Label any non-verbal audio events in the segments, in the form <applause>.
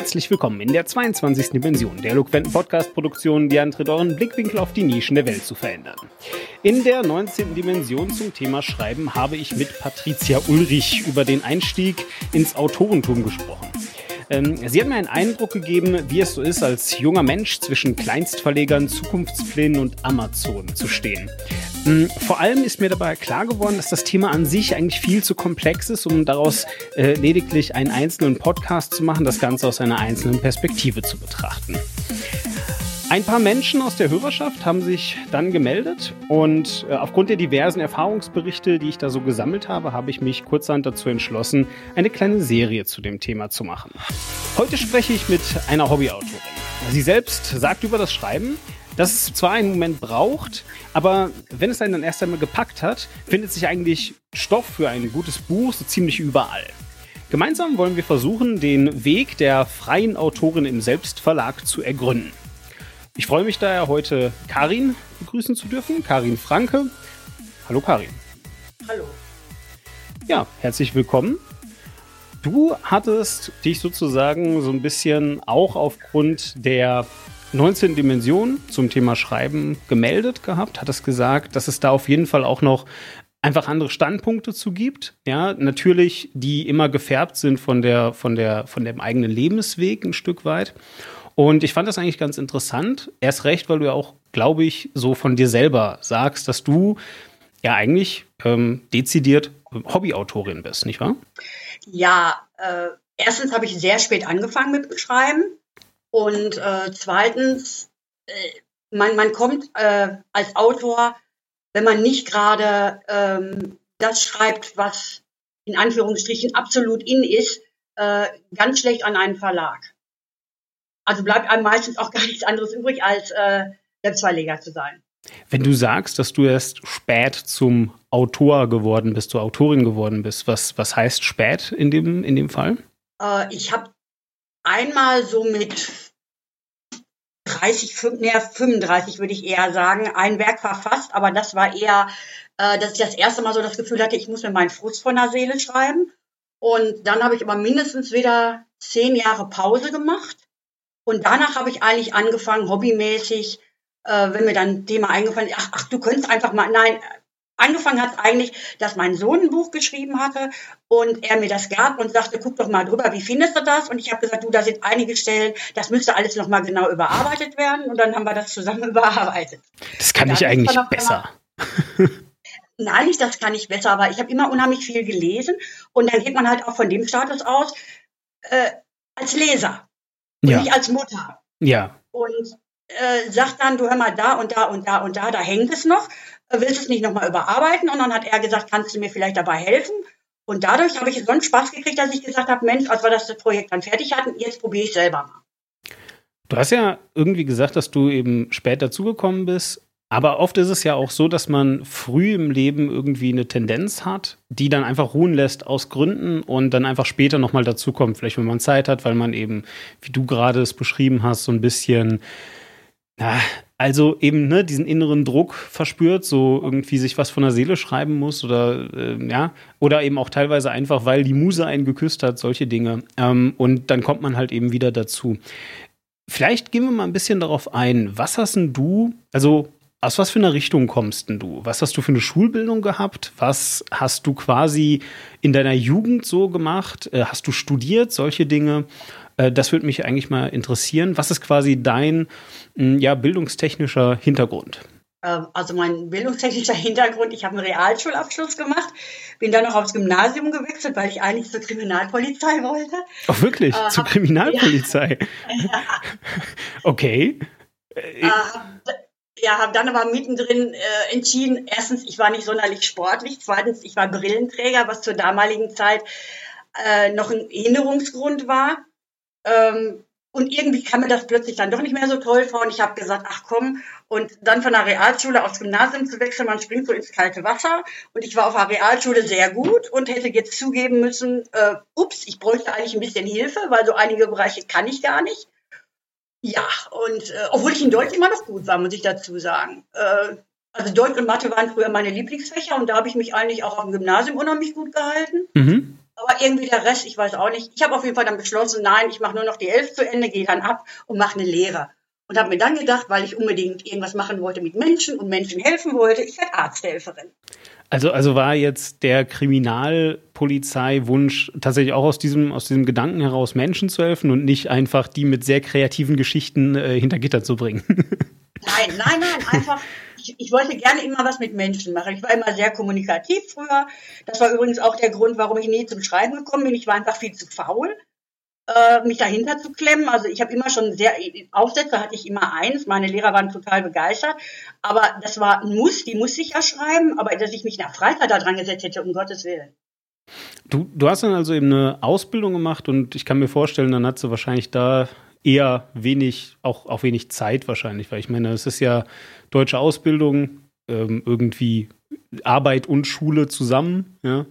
Herzlich willkommen in der 22. Dimension der eloquenten Podcast-Produktion, die antritt, euren Blickwinkel auf die Nischen der Welt zu verändern. In der 19. Dimension zum Thema Schreiben habe ich mit Patricia Ulrich über den Einstieg ins Autorentum gesprochen. Ähm, sie hat mir einen Eindruck gegeben, wie es so ist, als junger Mensch zwischen Kleinstverlegern, Zukunftsplänen und Amazon zu stehen. Ähm, vor allem ist mir dabei klar geworden, dass das Thema an sich eigentlich viel zu komplex ist, um daraus äh, lediglich einen einzelnen Podcast zu machen, das Ganze aus einer einzelnen Perspektive zu betrachten. Ein paar Menschen aus der Hörerschaft haben sich dann gemeldet und äh, aufgrund der diversen Erfahrungsberichte, die ich da so gesammelt habe, habe ich mich kurzerhand dazu entschlossen, eine kleine Serie zu dem Thema zu machen. Heute spreche ich mit einer Hobbyautorin. Sie selbst sagt über das Schreiben, dass es zwar einen Moment braucht, aber wenn es einen dann erst einmal gepackt hat, findet sich eigentlich Stoff für ein gutes Buch so ziemlich überall. Gemeinsam wollen wir versuchen, den Weg der freien Autorin im Selbstverlag zu ergründen. Ich freue mich daher heute Karin begrüßen zu dürfen. Karin Franke. Hallo Karin. Hallo. Ja, herzlich willkommen. Du hattest dich sozusagen so ein bisschen auch aufgrund der 19 Dimension zum Thema Schreiben gemeldet gehabt, hattest gesagt, dass es da auf jeden Fall auch noch einfach andere Standpunkte zu gibt. Ja, natürlich, die immer gefärbt sind von der, von der, von dem eigenen Lebensweg ein Stück weit. Und ich fand das eigentlich ganz interessant. Erst recht, weil du ja auch, glaube ich, so von dir selber sagst, dass du ja eigentlich ähm, dezidiert Hobbyautorin bist, nicht wahr? Ja, äh, erstens habe ich sehr spät angefangen mit dem Schreiben. Und äh, zweitens, äh, man, man kommt äh, als Autor, wenn man nicht gerade ähm, das schreibt, was in Anführungsstrichen absolut in ist, äh, ganz schlecht an einen Verlag. Also bleibt einem meistens auch <laughs> gar nichts anderes übrig, als äh, Selbstverleger zu sein. Wenn du sagst, dass du erst spät zum Autor geworden bist, zur Autorin geworden bist, was, was heißt spät in dem, in dem Fall? Äh, ich habe einmal so mit 30, 35 würde ich eher sagen, ein Werk verfasst, aber das war eher, äh, dass ich das erste Mal so das Gefühl hatte, ich muss mir meinen Frust von der Seele schreiben. Und dann habe ich aber mindestens wieder zehn Jahre Pause gemacht und danach habe ich eigentlich angefangen, hobbymäßig, äh, wenn mir dann ein Thema eingefallen ist, ach, ach, du könntest einfach mal, nein, angefangen hat eigentlich, dass mein Sohn ein Buch geschrieben hatte und er mir das gab und sagte, guck doch mal drüber, wie findest du das? Und ich habe gesagt, du, da sind einige Stellen, das müsste alles nochmal genau überarbeitet werden und dann haben wir das zusammen <laughs> überarbeitet. Das kann ich eigentlich besser. Nein, nicht, das kann ich besser, aber ich habe immer unheimlich viel gelesen und dann geht man halt auch von dem Status aus, äh, als Leser und ja. nicht als Mutter. Ja. Und äh, sagt dann, du hör mal da und da und da und da, da hängt es noch, willst du es nicht nochmal überarbeiten? Und dann hat er gesagt, kannst du mir vielleicht dabei helfen? Und dadurch habe ich so einen Spaß gekriegt, dass ich gesagt habe, Mensch, als wir das Projekt dann fertig hatten, jetzt probiere ich selber mal. Du hast ja irgendwie gesagt, dass du eben spät dazugekommen bist. Aber oft ist es ja auch so, dass man früh im Leben irgendwie eine Tendenz hat, die dann einfach ruhen lässt aus Gründen und dann einfach später nochmal dazukommt. Vielleicht, wenn man Zeit hat, weil man eben, wie du gerade es beschrieben hast, so ein bisschen, na, also eben ne, diesen inneren Druck verspürt, so irgendwie sich was von der Seele schreiben muss oder äh, ja, oder eben auch teilweise einfach, weil die Muse einen geküsst hat, solche Dinge. Ähm, und dann kommt man halt eben wieder dazu. Vielleicht gehen wir mal ein bisschen darauf ein. Was hast denn du, also aus was für einer Richtung kommst denn du? Was hast du für eine Schulbildung gehabt? Was hast du quasi in deiner Jugend so gemacht? Äh, hast du studiert, solche Dinge? Äh, das würde mich eigentlich mal interessieren. Was ist quasi dein hm, ja, bildungstechnischer Hintergrund? Ähm, also mein bildungstechnischer Hintergrund, ich habe einen Realschulabschluss gemacht, bin dann noch aufs Gymnasium gewechselt, weil ich eigentlich zur Kriminalpolizei wollte. Ach oh, wirklich? Äh, zur Kriminalpolizei? <laughs> Ja. <laughs> okay. Äh, ja, habe dann aber mittendrin äh, entschieden, erstens, ich war nicht sonderlich sportlich, zweitens, ich war Brillenträger, was zur damaligen Zeit äh, noch ein Erinnerungsgrund war. Ähm, und irgendwie kam mir das plötzlich dann doch nicht mehr so toll vor und ich habe gesagt, ach komm, und dann von der Realschule aufs Gymnasium zu wechseln, man springt so ins kalte Wasser und ich war auf der Realschule sehr gut und hätte jetzt zugeben müssen, äh, ups, ich bräuchte eigentlich ein bisschen Hilfe, weil so einige Bereiche kann ich gar nicht. Ja, und äh, obwohl ich in Deutsch immer noch gut war, muss ich dazu sagen. Äh, also Deutsch und Mathe waren früher meine Lieblingsfächer und da habe ich mich eigentlich auch dem Gymnasium unheimlich gut gehalten. Mhm. Aber irgendwie der Rest, ich weiß auch nicht. Ich habe auf jeden Fall dann beschlossen, nein, ich mache nur noch die elf zu Ende, gehe dann ab und mache eine Lehre. Und habe mir dann gedacht, weil ich unbedingt irgendwas machen wollte mit Menschen und Menschen helfen wollte, ich werde Arzthelferin. Also, also war jetzt der Kriminalpolizeiwunsch tatsächlich auch aus diesem, aus diesem Gedanken heraus, Menschen zu helfen und nicht einfach die mit sehr kreativen Geschichten äh, hinter Gitter zu bringen? Nein, nein, nein, <laughs> einfach ich, ich, wollte gerne immer was mit Menschen machen. Ich war immer sehr kommunikativ früher. Das war übrigens auch der Grund, warum ich nie zum Schreiben gekommen bin. Ich war einfach viel zu faul, äh, mich dahinter zu klemmen. Also ich habe immer schon sehr, Aufsätze hatte ich immer eins. Meine Lehrer waren total begeistert. Aber das war ein Muss, die musste ich ja schreiben. Aber dass ich mich nach Freizeit da dran gesetzt hätte, um Gottes Willen. Du, du hast dann also eben eine Ausbildung gemacht und ich kann mir vorstellen, dann hat sie wahrscheinlich da eher wenig, auch, auch wenig Zeit wahrscheinlich, weil ich meine, es ist ja deutsche Ausbildung, ähm, irgendwie Arbeit und Schule zusammen, ja.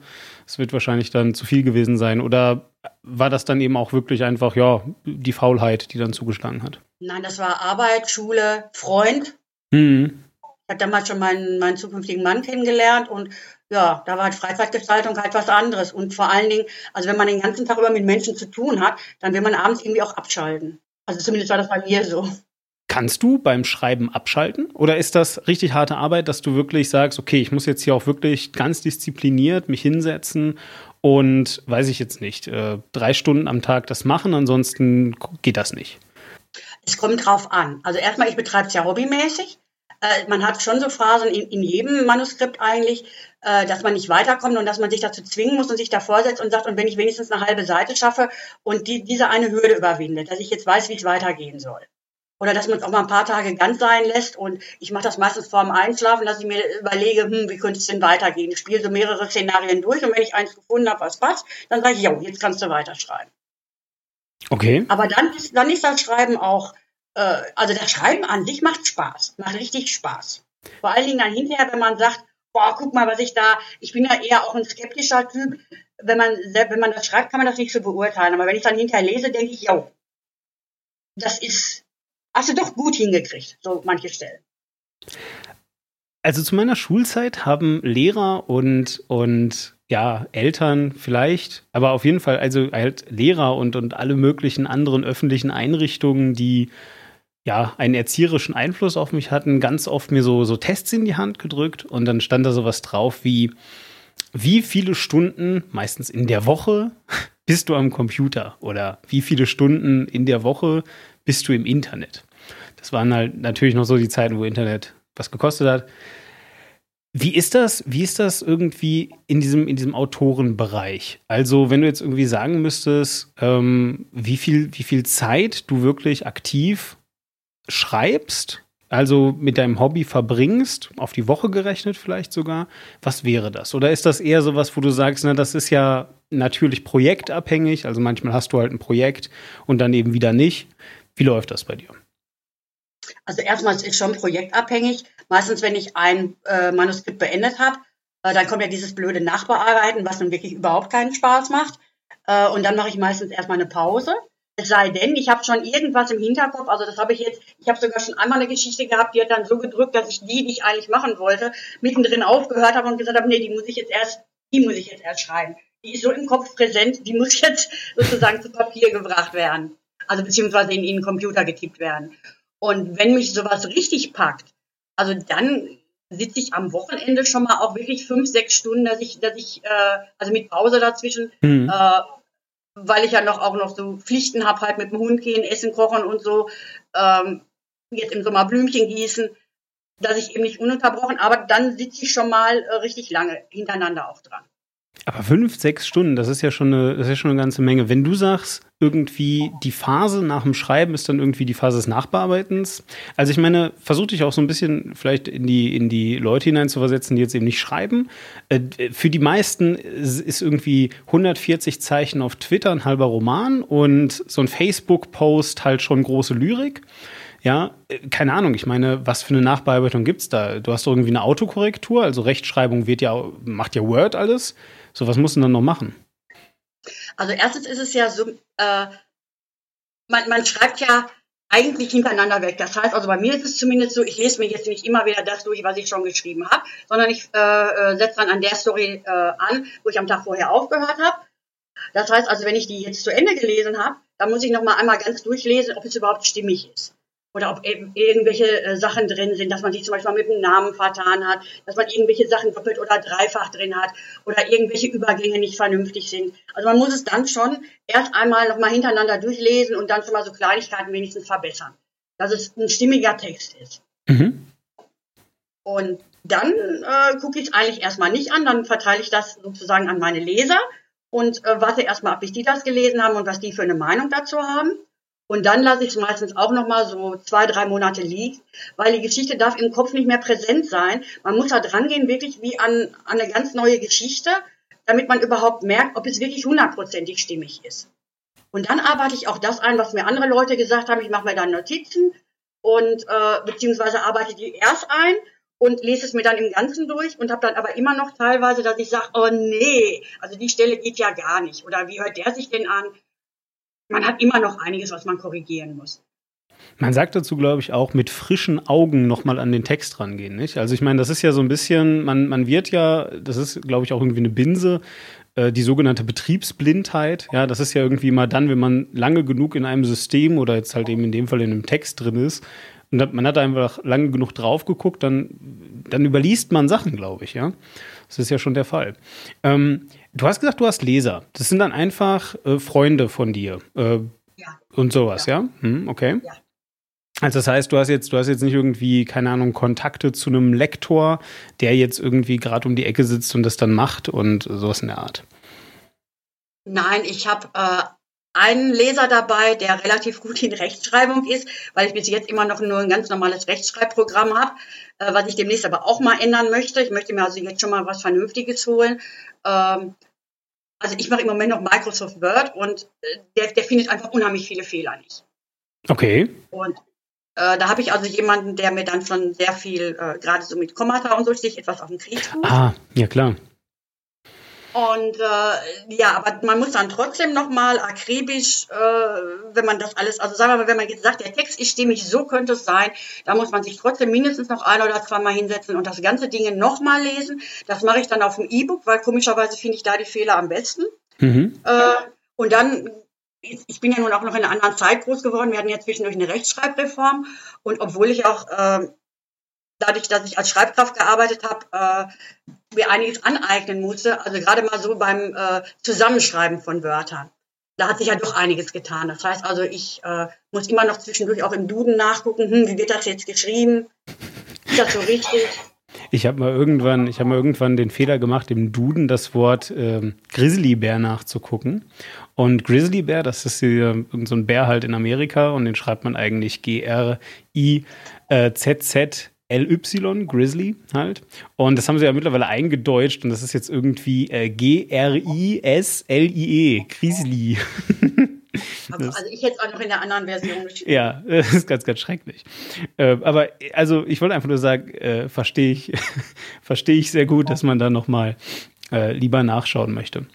Es wird wahrscheinlich dann zu viel gewesen sein. Oder war das dann eben auch wirklich einfach, ja, die Faulheit, die dann zugeschlagen hat? Nein, das war Arbeit, Schule, Freund. Mhm. Ich habe damals schon meinen, meinen zukünftigen Mann kennengelernt und ja, da war halt Freizeitgestaltung halt was anderes. Und vor allen Dingen, also wenn man den ganzen Tag über mit Menschen zu tun hat, dann will man abends irgendwie auch abschalten. Also zumindest war das bei mir so. Kannst du beim Schreiben abschalten? Oder ist das richtig harte Arbeit, dass du wirklich sagst, okay, ich muss jetzt hier auch wirklich ganz diszipliniert mich hinsetzen und weiß ich jetzt nicht, äh, drei Stunden am Tag das machen, ansonsten geht das nicht? Es kommt drauf an. Also erstmal, ich betreibe es ja hobbymäßig. Äh, man hat schon so Phasen in, in jedem Manuskript eigentlich, äh, dass man nicht weiterkommt und dass man sich dazu zwingen muss und sich davor setzt und sagt, und wenn ich wenigstens eine halbe Seite schaffe und die, diese eine Hürde überwinde, dass ich jetzt weiß, wie es weitergehen soll. Oder dass man es auch mal ein paar Tage ganz sein lässt und ich mache das meistens vor dem Einschlafen, dass ich mir überlege, hm, wie könnte es denn weitergehen? Ich spiele so mehrere Szenarien durch und wenn ich eins gefunden habe, was passt, dann sage ich, ja, jetzt kannst du weiterschreiben. Okay. Aber dann ist, dann ist das Schreiben auch äh, also das Schreiben an sich macht Spaß, macht richtig Spaß. Vor allen Dingen dann hinterher, wenn man sagt, boah, guck mal, was ich da, ich bin ja eher auch ein skeptischer Typ. Wenn man, wenn man das schreibt, kann man das nicht so beurteilen. Aber wenn ich dann hinterher lese, denke ich, jo, das ist, hast du doch gut hingekriegt, so manche Stellen. Also zu meiner Schulzeit haben Lehrer und, und ja, Eltern vielleicht, aber auf jeden Fall, also halt Lehrer und, und alle möglichen anderen öffentlichen Einrichtungen, die ja, einen erzieherischen Einfluss auf mich hatten, ganz oft mir so, so Tests in die Hand gedrückt und dann stand da sowas drauf wie, wie viele Stunden, meistens in der Woche, <laughs> bist du am Computer oder wie viele Stunden in der Woche bist du im Internet? Das waren halt natürlich noch so die Zeiten, wo Internet was gekostet hat. Wie ist das? Wie ist das irgendwie in diesem, in diesem Autorenbereich? Also, wenn du jetzt irgendwie sagen müsstest, ähm, wie, viel, wie viel Zeit du wirklich aktiv schreibst, also mit deinem Hobby verbringst, auf die Woche gerechnet vielleicht sogar, was wäre das? Oder ist das eher so was, wo du sagst, na, das ist ja natürlich projektabhängig, also manchmal hast du halt ein Projekt und dann eben wieder nicht. Wie läuft das bei dir? Also erstmal ist es schon projektabhängig. Meistens, wenn ich ein äh, Manuskript beendet habe, äh, dann kommt ja dieses blöde Nachbearbeiten, was nun wirklich überhaupt keinen Spaß macht. Äh, und dann mache ich meistens erstmal eine Pause. Es sei denn, ich habe schon irgendwas im Hinterkopf, also das habe ich jetzt, ich habe sogar schon einmal eine Geschichte gehabt, die hat dann so gedrückt, dass ich die, die ich eigentlich machen wollte, mittendrin aufgehört habe und gesagt habe, nee, die muss ich jetzt erst, die muss ich jetzt erst schreiben. Die ist so im Kopf präsent, die muss jetzt <laughs> sozusagen zu Papier gebracht werden. Also beziehungsweise in, den Computer getippt werden. Und wenn mich sowas richtig packt, also dann sitze ich am Wochenende schon mal auch wirklich fünf, sechs Stunden, dass ich, dass ich, äh, also mit Pause dazwischen, mhm. äh, weil ich ja noch auch noch so Pflichten habe, halt mit dem Hund gehen, Essen kochen und so, ähm, jetzt im Sommer Blümchen gießen, dass ich eben nicht ununterbrochen, aber dann sitze ich schon mal äh, richtig lange hintereinander auch dran. Aber fünf, sechs Stunden, das ist ja schon eine, das ist schon eine ganze Menge. Wenn du sagst, irgendwie die Phase nach dem Schreiben ist dann irgendwie die Phase des Nachbearbeitens. Also ich meine, versuch dich auch so ein bisschen vielleicht in die, in die Leute hineinzuversetzen, die jetzt eben nicht schreiben. Äh, für die meisten ist irgendwie 140 Zeichen auf Twitter ein halber Roman und so ein Facebook-Post halt schon große Lyrik. Ja, äh, keine Ahnung. Ich meine, was für eine Nachbearbeitung gibt es da? Du hast irgendwie eine Autokorrektur, also Rechtschreibung wird ja, macht ja Word alles. So, was muss man dann noch machen? Also erstens ist es ja so, äh, man, man schreibt ja eigentlich hintereinander weg. Das heißt, also bei mir ist es zumindest so, ich lese mir jetzt nicht immer wieder das durch, was ich schon geschrieben habe, sondern ich äh, äh setze dann an der Story äh, an, wo ich am Tag vorher aufgehört habe. Das heißt also, wenn ich die jetzt zu Ende gelesen habe, dann muss ich noch mal einmal ganz durchlesen, ob es überhaupt stimmig ist. Oder ob eben irgendwelche äh, Sachen drin sind, dass man sich zum Beispiel mit dem Namen vertan hat, dass man irgendwelche Sachen doppelt oder dreifach drin hat oder irgendwelche Übergänge nicht vernünftig sind. Also man muss es dann schon erst einmal noch mal hintereinander durchlesen und dann schon mal so Kleinigkeiten wenigstens verbessern, dass es ein stimmiger Text ist. Mhm. Und dann äh, gucke ich es eigentlich erstmal nicht an, dann verteile ich das sozusagen an meine Leser und äh, warte erstmal ab, bis die das gelesen haben und was die für eine Meinung dazu haben. Und dann lasse ich es meistens auch nochmal so zwei, drei Monate liegen, weil die Geschichte darf im Kopf nicht mehr präsent sein. Man muss da dran gehen, wirklich wie an, an eine ganz neue Geschichte, damit man überhaupt merkt, ob es wirklich hundertprozentig stimmig ist. Und dann arbeite ich auch das ein, was mir andere Leute gesagt haben. Ich mache mir dann Notizen und äh, beziehungsweise arbeite die erst ein und lese es mir dann im Ganzen durch und habe dann aber immer noch teilweise, dass ich sage, oh nee, also die Stelle geht ja gar nicht. Oder wie hört der sich denn an? Man hat immer noch einiges, was man korrigieren muss. Man sagt dazu, glaube ich, auch mit frischen Augen nochmal an den Text rangehen, nicht? Also ich meine, das ist ja so ein bisschen, man, man wird ja, das ist, glaube ich, auch irgendwie eine Binse, äh, die sogenannte Betriebsblindheit. Ja, das ist ja irgendwie mal dann, wenn man lange genug in einem System oder jetzt halt eben in dem Fall in einem Text drin ist, und man hat einfach lange genug drauf geguckt, dann, dann überliest man Sachen, glaube ich, ja. Das ist ja schon der Fall. Ähm, du hast gesagt, du hast Leser. Das sind dann einfach äh, Freunde von dir. Äh, ja. Und sowas, ja? ja? Hm, okay. Ja. Also das heißt, du hast jetzt, du hast jetzt nicht irgendwie, keine Ahnung, Kontakte zu einem Lektor, der jetzt irgendwie gerade um die Ecke sitzt und das dann macht und sowas in der Art. Nein, ich habe äh, einen Leser dabei, der relativ gut in Rechtschreibung ist, weil ich bis jetzt immer noch nur ein ganz normales Rechtschreibprogramm habe, äh, was ich demnächst aber auch mal ändern möchte. Ich möchte mir also jetzt schon mal was Vernünftiges holen. Ähm, also ich mache im Moment noch Microsoft Word und äh, der, der findet einfach unheimlich viele Fehler nicht. Okay. Und äh, da habe ich also jemanden, der mir dann schon sehr viel, äh, gerade so mit Kommata und so, sich etwas auf den Krieg tut. Ah, ja klar. Und äh, ja, aber man muss dann trotzdem nochmal akribisch, äh, wenn man das alles, also sagen wir mal, wenn man jetzt sagt, der Text ist stimmig, so könnte es sein, da muss man sich trotzdem mindestens noch ein oder zweimal hinsetzen und das ganze Ding nochmal lesen. Das mache ich dann auf dem E-Book, weil komischerweise finde ich da die Fehler am besten. Mhm. Äh, und dann ich bin ja nun auch noch in einer anderen Zeit groß geworden. Wir hatten ja zwischendurch eine Rechtschreibreform. Und obwohl ich auch äh, dadurch, dass ich als Schreibkraft gearbeitet habe, äh, mir einiges aneignen musste. Also gerade mal so beim äh, Zusammenschreiben von Wörtern. Da hat sich ja doch einiges getan. Das heißt also, ich äh, muss immer noch zwischendurch auch im Duden nachgucken, hm, wie wird das jetzt geschrieben? Ist das so richtig? Ich habe mal irgendwann, ich habe mal irgendwann den Fehler gemacht, im Duden das Wort ähm, Grizzlybär nachzugucken. Und Grizzlybär, das ist hier so ein Bär halt in Amerika und den schreibt man eigentlich G-R-I-Z-Z LY, Grizzly halt. Und das haben sie ja mittlerweile eingedeutscht und das ist jetzt irgendwie äh, G-R-I-S-L-I-E, Grizzly. <laughs> Also, also, ich jetzt auch noch in der anderen Version geschrieben. Ja, <laughs> das ist ganz, ganz schrecklich. Äh, aber also ich wollte einfach nur sagen, äh, verstehe ich, <laughs> verstehe ich sehr gut, dass man da nochmal äh, lieber nachschauen möchte.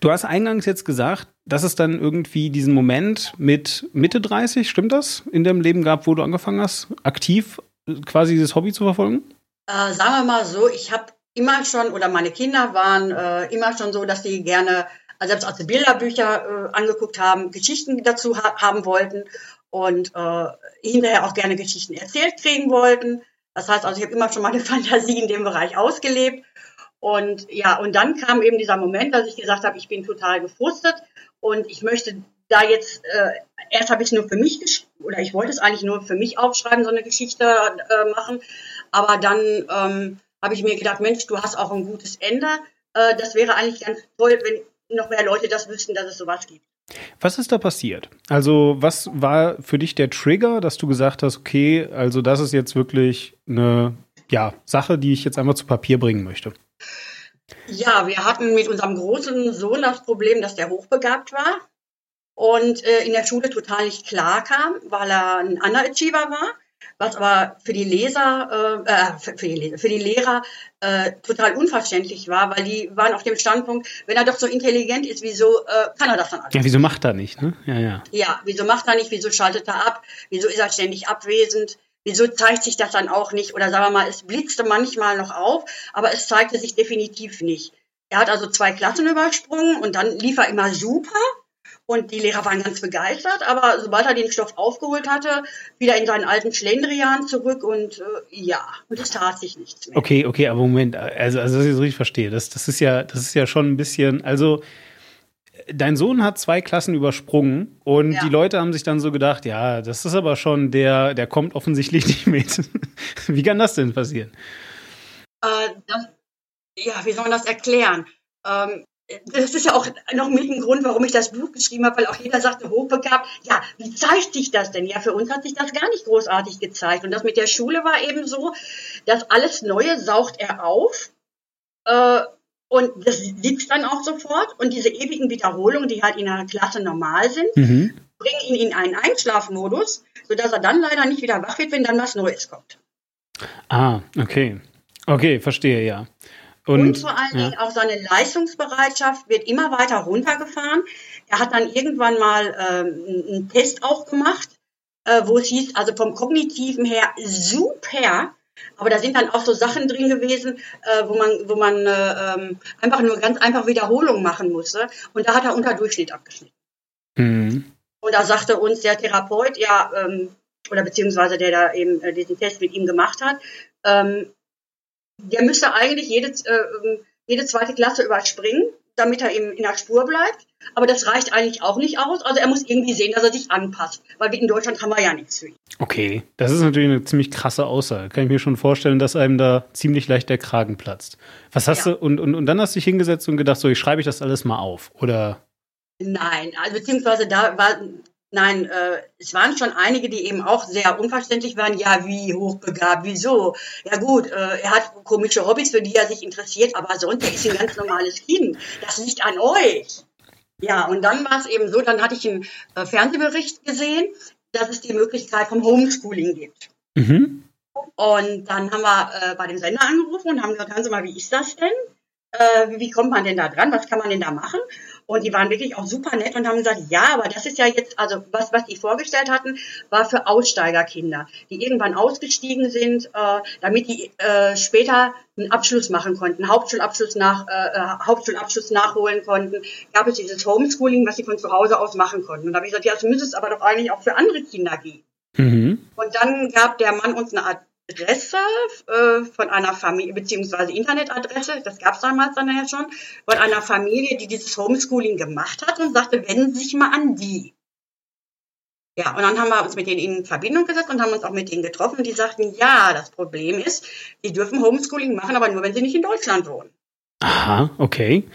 Du hast eingangs jetzt gesagt, dass es dann irgendwie diesen Moment mit Mitte 30, stimmt das, in deinem Leben gab, wo du angefangen hast, aktiv quasi dieses Hobby zu verfolgen? Äh, sagen wir mal so, ich habe immer schon, oder meine Kinder waren äh, immer schon so, dass sie gerne, also selbst als sie Bilderbücher äh, angeguckt haben, Geschichten dazu ha haben wollten und äh, hinterher auch gerne Geschichten erzählt kriegen wollten. Das heißt also, ich habe immer schon meine <laughs> Fantasie in dem Bereich ausgelebt. Und ja, und dann kam eben dieser Moment, dass ich gesagt habe, ich bin total gefrustet und ich möchte da jetzt, äh, erst habe ich nur für mich oder ich wollte es eigentlich nur für mich aufschreiben, so eine Geschichte äh, machen. Aber dann ähm, habe ich mir gedacht, Mensch, du hast auch ein gutes Ende. Äh, das wäre eigentlich ganz toll, wenn noch mehr Leute das wüssten, dass es sowas gibt. Was ist da passiert? Also, was war für dich der Trigger, dass du gesagt hast, okay, also das ist jetzt wirklich eine ja, Sache, die ich jetzt einmal zu Papier bringen möchte? Ja, wir hatten mit unserem großen Sohn das Problem, dass der hochbegabt war und äh, in der Schule total nicht klar kam, weil er ein Underachiever war, was aber für die Leser, äh, äh für, die Leser, für die Lehrer äh, total unverständlich war, weil die waren auf dem Standpunkt, wenn er doch so intelligent ist, wieso äh, kann er das dann alles? Ja, wieso macht er nicht, ne? Ja, ja. Ja, wieso macht er nicht, wieso schaltet er ab, wieso ist er ständig abwesend? Wieso zeigt sich das dann auch nicht? Oder sagen wir mal, es blitzte manchmal noch auf, aber es zeigte sich definitiv nicht. Er hat also zwei Klassen übersprungen und dann lief er immer super. Und die Lehrer waren ganz begeistert, aber sobald er den Stoff aufgeholt hatte, wieder in seinen alten Schlendrian zurück und äh, ja, und es tat sich nichts mehr. Okay, okay, aber Moment, also, also dass ich das richtig verstehe, das, das ist ja, das ist ja schon ein bisschen, also dein Sohn hat zwei Klassen übersprungen und ja. die Leute haben sich dann so gedacht, ja, das ist aber schon der, der kommt offensichtlich <laughs> nicht mit. Wie kann das denn passieren? Äh, das, ja, wie soll man das erklären? Ähm, das ist ja auch noch mit ein Grund, warum ich das Buch geschrieben habe, weil auch jeder sagte, hochbegabt, ja, wie zeigt sich das denn? Ja, für uns hat sich das gar nicht großartig gezeigt. Und das mit der Schule war eben so, dass alles Neue saugt er auf. Äh, und das sitzt dann auch sofort. Und diese ewigen Wiederholungen, die halt in einer Klasse normal sind, mhm. bringen ihn in einen Einschlafmodus, sodass er dann leider nicht wieder wach wird, wenn dann was Neues kommt. Ah, okay. Okay, verstehe, ja. Und, und vor allen Dingen auch seine Leistungsbereitschaft wird immer weiter runtergefahren. Er hat dann irgendwann mal ähm, einen Test auch gemacht, äh, wo es hieß, also vom kognitiven her super, aber da sind dann auch so Sachen drin gewesen, äh, wo man, wo man äh, ähm, einfach nur ganz einfach Wiederholungen machen musste. Und da hat er unter Durchschnitt abgeschnitten. Mhm. Und da sagte uns der Therapeut, ja, ähm, oder beziehungsweise der da eben äh, diesen Test mit ihm gemacht hat, ähm, der müsste eigentlich jede, äh, jede zweite Klasse überspringen, damit er eben in der Spur bleibt. Aber das reicht eigentlich auch nicht aus. Also er muss irgendwie sehen, dass er sich anpasst. Weil in Deutschland haben wir ja nichts für ihn. Okay, das ist natürlich eine ziemlich krasse Aussage. Kann ich mir schon vorstellen, dass einem da ziemlich leicht der Kragen platzt. Was hast ja. du, und, und, und dann hast du dich hingesetzt und gedacht, so, ich schreibe ich das alles mal auf, oder? Nein, also beziehungsweise da war, Nein, äh, es waren schon einige, die eben auch sehr unverständlich waren. Ja, wie hochbegabt, wieso? Ja gut, äh, er hat komische Hobbys, für die er sich interessiert, aber sonst ist ein ganz normales Kind. Das liegt an euch. Ja, und dann war es eben so, dann hatte ich einen äh, Fernsehbericht gesehen, dass es die Möglichkeit vom Homeschooling gibt. Mhm. Und dann haben wir äh, bei dem Sender angerufen und haben gesagt, hören Sie mal, wie ist das denn? Äh, wie kommt man denn da dran? Was kann man denn da machen? Und die waren wirklich auch super nett und haben gesagt, ja, aber das ist ja jetzt, also was, was die vorgestellt hatten, war für Aussteigerkinder, die irgendwann ausgestiegen sind, äh, damit die äh, später einen Abschluss machen konnten, Hauptschulabschluss nach, äh, äh, Hauptschulabschluss nachholen konnten. Gab es dieses Homeschooling, was sie von zu Hause aus machen konnten. Und da habe ich gesagt, ja, das müsste es aber doch eigentlich auch für andere Kinder geben. Mhm. Und dann gab der Mann uns eine Art Adresse äh, von einer Familie, beziehungsweise Internetadresse, das gab es damals dann ja schon, von einer Familie, die dieses Homeschooling gemacht hat und sagte, wenden Sie sich mal an die. Ja, und dann haben wir uns mit denen in Verbindung gesetzt und haben uns auch mit denen getroffen. Die sagten, ja, das Problem ist, die dürfen Homeschooling machen, aber nur, wenn sie nicht in Deutschland wohnen. Aha, okay.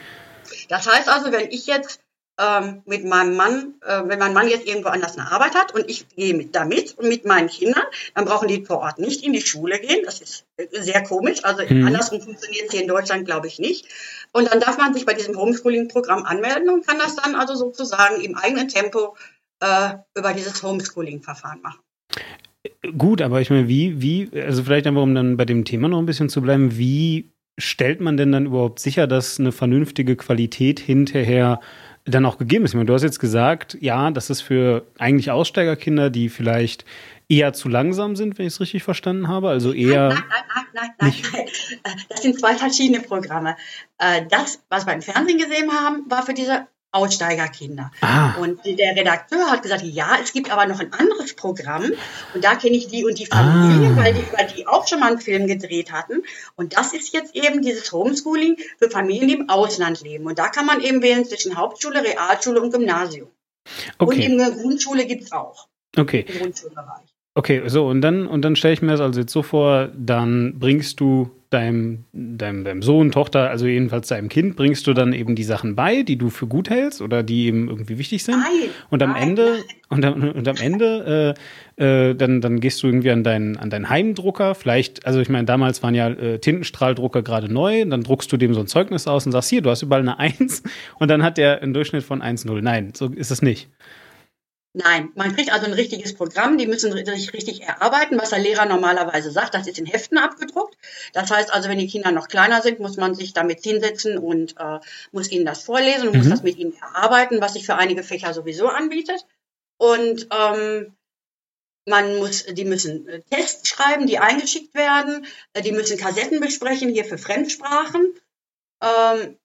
Das heißt also, wenn ich jetzt ähm, mit meinem Mann, äh, wenn mein Mann jetzt irgendwo anders eine Arbeit hat und ich gehe mit damit und mit meinen Kindern, dann brauchen die vor Ort nicht in die Schule gehen. Das ist sehr komisch. Also mhm. andersrum funktioniert es hier in Deutschland, glaube ich, nicht. Und dann darf man sich bei diesem Homeschooling-Programm anmelden und kann das dann also sozusagen im eigenen Tempo äh, über dieses Homeschooling-Verfahren machen. Gut, aber ich meine, wie, wie, also vielleicht einfach, um dann bei dem Thema noch ein bisschen zu bleiben, wie stellt man denn dann überhaupt sicher, dass eine vernünftige Qualität hinterher dann auch gegeben ist. Ich meine, du hast jetzt gesagt, ja, das ist für eigentlich Aussteigerkinder, die vielleicht eher zu langsam sind, wenn ich es richtig verstanden habe. Also eher. Nein, nein, nein, nein, nein, nein, nein. Das sind zwei verschiedene Programme. Äh, das, was wir im Fernsehen gesehen haben, war für diese Aussteigerkinder. Ah. Und der Redakteur hat gesagt, ja, es gibt aber noch ein anderes Programm und da kenne ich die und die Familie, ah. weil, die, weil die auch schon mal einen Film gedreht hatten. Und das ist jetzt eben dieses Homeschooling für Familien, die im Ausland leben. Und da kann man eben wählen zwischen Hauptschule, Realschule und Gymnasium. Okay. Und eben eine Grundschule gibt es auch. Okay. Im Grundschulbereich. Okay, so und dann und dann stelle ich mir das also jetzt so vor, dann bringst du deinem, deinem, deinem Sohn, Tochter, also jedenfalls deinem Kind, bringst du dann eben die Sachen bei, die du für gut hältst oder die eben irgendwie wichtig sind. Nein, und am nein, Ende, Und, am, und am Ende, äh, äh, dann, dann gehst du irgendwie an deinen, an deinen Heimdrucker. Vielleicht, also ich meine, damals waren ja äh, Tintenstrahldrucker gerade neu, dann druckst du dem so ein Zeugnis aus und sagst, hier, du hast überall eine 1 und dann hat der einen Durchschnitt von 1,0. Nein, so ist es nicht. Nein, man kriegt also ein richtiges Programm, die müssen sich richtig erarbeiten, was der Lehrer normalerweise sagt. Das ist in Heften abgedruckt. Das heißt also, wenn die Kinder noch kleiner sind, muss man sich damit hinsetzen und äh, muss ihnen das vorlesen und mhm. muss das mit ihnen erarbeiten, was sich für einige Fächer sowieso anbietet. Und ähm, man muss, die müssen äh, Tests schreiben, die eingeschickt werden. Äh, die müssen Kassetten besprechen, hier für Fremdsprachen. Ähm,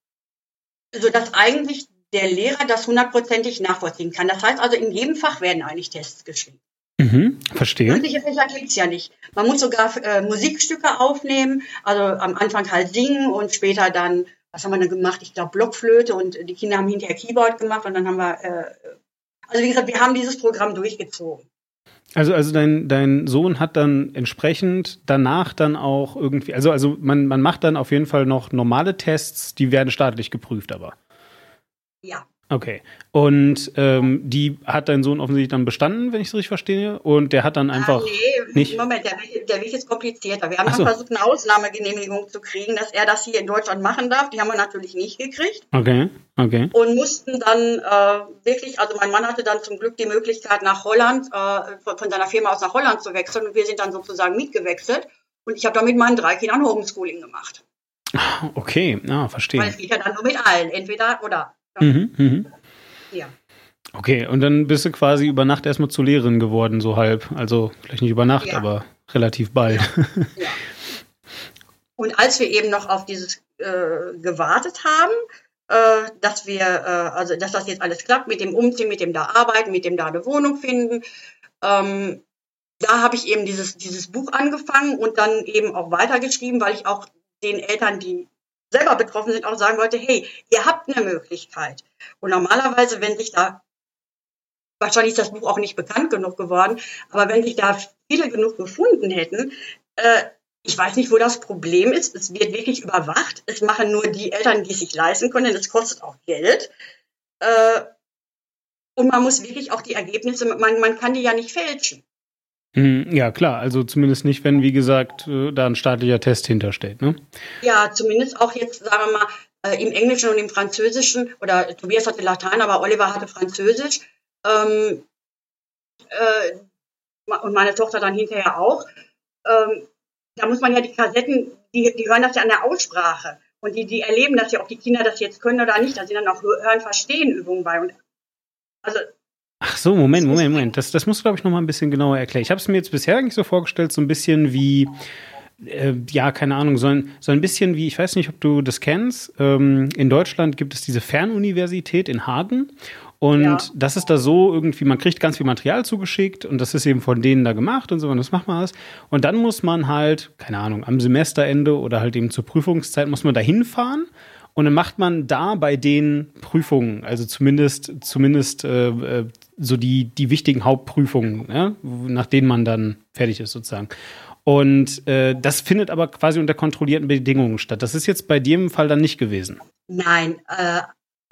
sodass eigentlich der Lehrer das hundertprozentig nachvollziehen kann. Das heißt also, in jedem Fach werden eigentlich Tests geschrieben. Mhm, verstehe. Mündliche Fächer gibt's ja nicht. Man muss sogar äh, Musikstücke aufnehmen, also am Anfang halt singen und später dann, was haben wir dann gemacht? Ich glaube Blockflöte und die Kinder haben hinterher Keyboard gemacht und dann haben wir, äh, also wie gesagt, wir haben dieses Programm durchgezogen. Also, also dein, dein Sohn hat dann entsprechend danach dann auch irgendwie, also, also man, man macht dann auf jeden Fall noch normale Tests, die werden staatlich geprüft, aber. Ja. Okay. Und ähm, die hat dein Sohn offensichtlich dann bestanden, wenn ich es richtig verstehe. Und der hat dann einfach. Ah, nee, nicht Moment, der Weg, der Weg ist komplizierter. Wir haben so. versucht, eine Ausnahmegenehmigung zu kriegen, dass er das hier in Deutschland machen darf. Die haben wir natürlich nicht gekriegt. Okay, okay. Und mussten dann äh, wirklich, also mein Mann hatte dann zum Glück die Möglichkeit, nach Holland, äh, von, von seiner Firma aus nach Holland zu wechseln. Und wir sind dann sozusagen mitgewechselt. Und ich habe da mit meinen drei Kindern Homeschooling gemacht. Okay, ah, verstehe. Weil es geht ja dann nur mit allen, entweder oder. Mhm, mhm. Ja. Okay, und dann bist du quasi über Nacht erstmal zur Lehrerin geworden, so halb. Also vielleicht nicht über Nacht, ja. aber relativ bald. <laughs> Ja. Und als wir eben noch auf dieses äh, gewartet haben, äh, dass wir, äh, also dass das jetzt alles klappt mit dem Umziehen, mit dem da arbeiten, mit dem da eine Wohnung finden, ähm, da habe ich eben dieses, dieses Buch angefangen und dann eben auch weitergeschrieben, weil ich auch den Eltern, die selber betroffen sind, auch sagen wollte, hey, ihr habt eine Möglichkeit. Und normalerweise, wenn sich da, wahrscheinlich ist das Buch auch nicht bekannt genug geworden, aber wenn sich da viele genug gefunden hätten, äh, ich weiß nicht, wo das Problem ist. Es wird wirklich überwacht. Es machen nur die Eltern, die es sich leisten können. Es kostet auch Geld. Äh, und man muss wirklich auch die Ergebnisse, man, man kann die ja nicht fälschen. Hm, ja, klar. Also zumindest nicht, wenn, wie gesagt, äh, da ein staatlicher Test hintersteht, ne? Ja, zumindest auch jetzt, sagen wir mal, äh, im Englischen und im Französischen, oder Tobias hatte Latein, aber Oliver hatte Französisch. Ähm, äh, und meine Tochter dann hinterher auch. Ähm, da muss man ja die Kassetten, die, die hören das ja an der Aussprache. Und die, die erleben das ja, ob die Kinder das jetzt können oder nicht. Da sind dann auch Hören-Verstehen-Übungen bei. Und also Ach so, Moment, Moment, Moment. Das, das musst du, glaube ich, noch mal ein bisschen genauer erklären. Ich habe es mir jetzt bisher eigentlich so vorgestellt, so ein bisschen wie, äh, ja, keine Ahnung, so ein, so ein bisschen wie, ich weiß nicht, ob du das kennst. Ähm, in Deutschland gibt es diese Fernuniversität in Hagen. Und ja. das ist da so irgendwie, man kriegt ganz viel Material zugeschickt und das ist eben von denen da gemacht und so, und das macht man alles. Und dann muss man halt, keine Ahnung, am Semesterende oder halt eben zur Prüfungszeit muss man da hinfahren und dann macht man da bei den Prüfungen, also zumindest, zumindest äh, äh, so die, die wichtigen Hauptprüfungen, ja, nach denen man dann fertig ist, sozusagen. Und äh, das findet aber quasi unter kontrollierten Bedingungen statt. Das ist jetzt bei dir im Fall dann nicht gewesen. Nein, äh,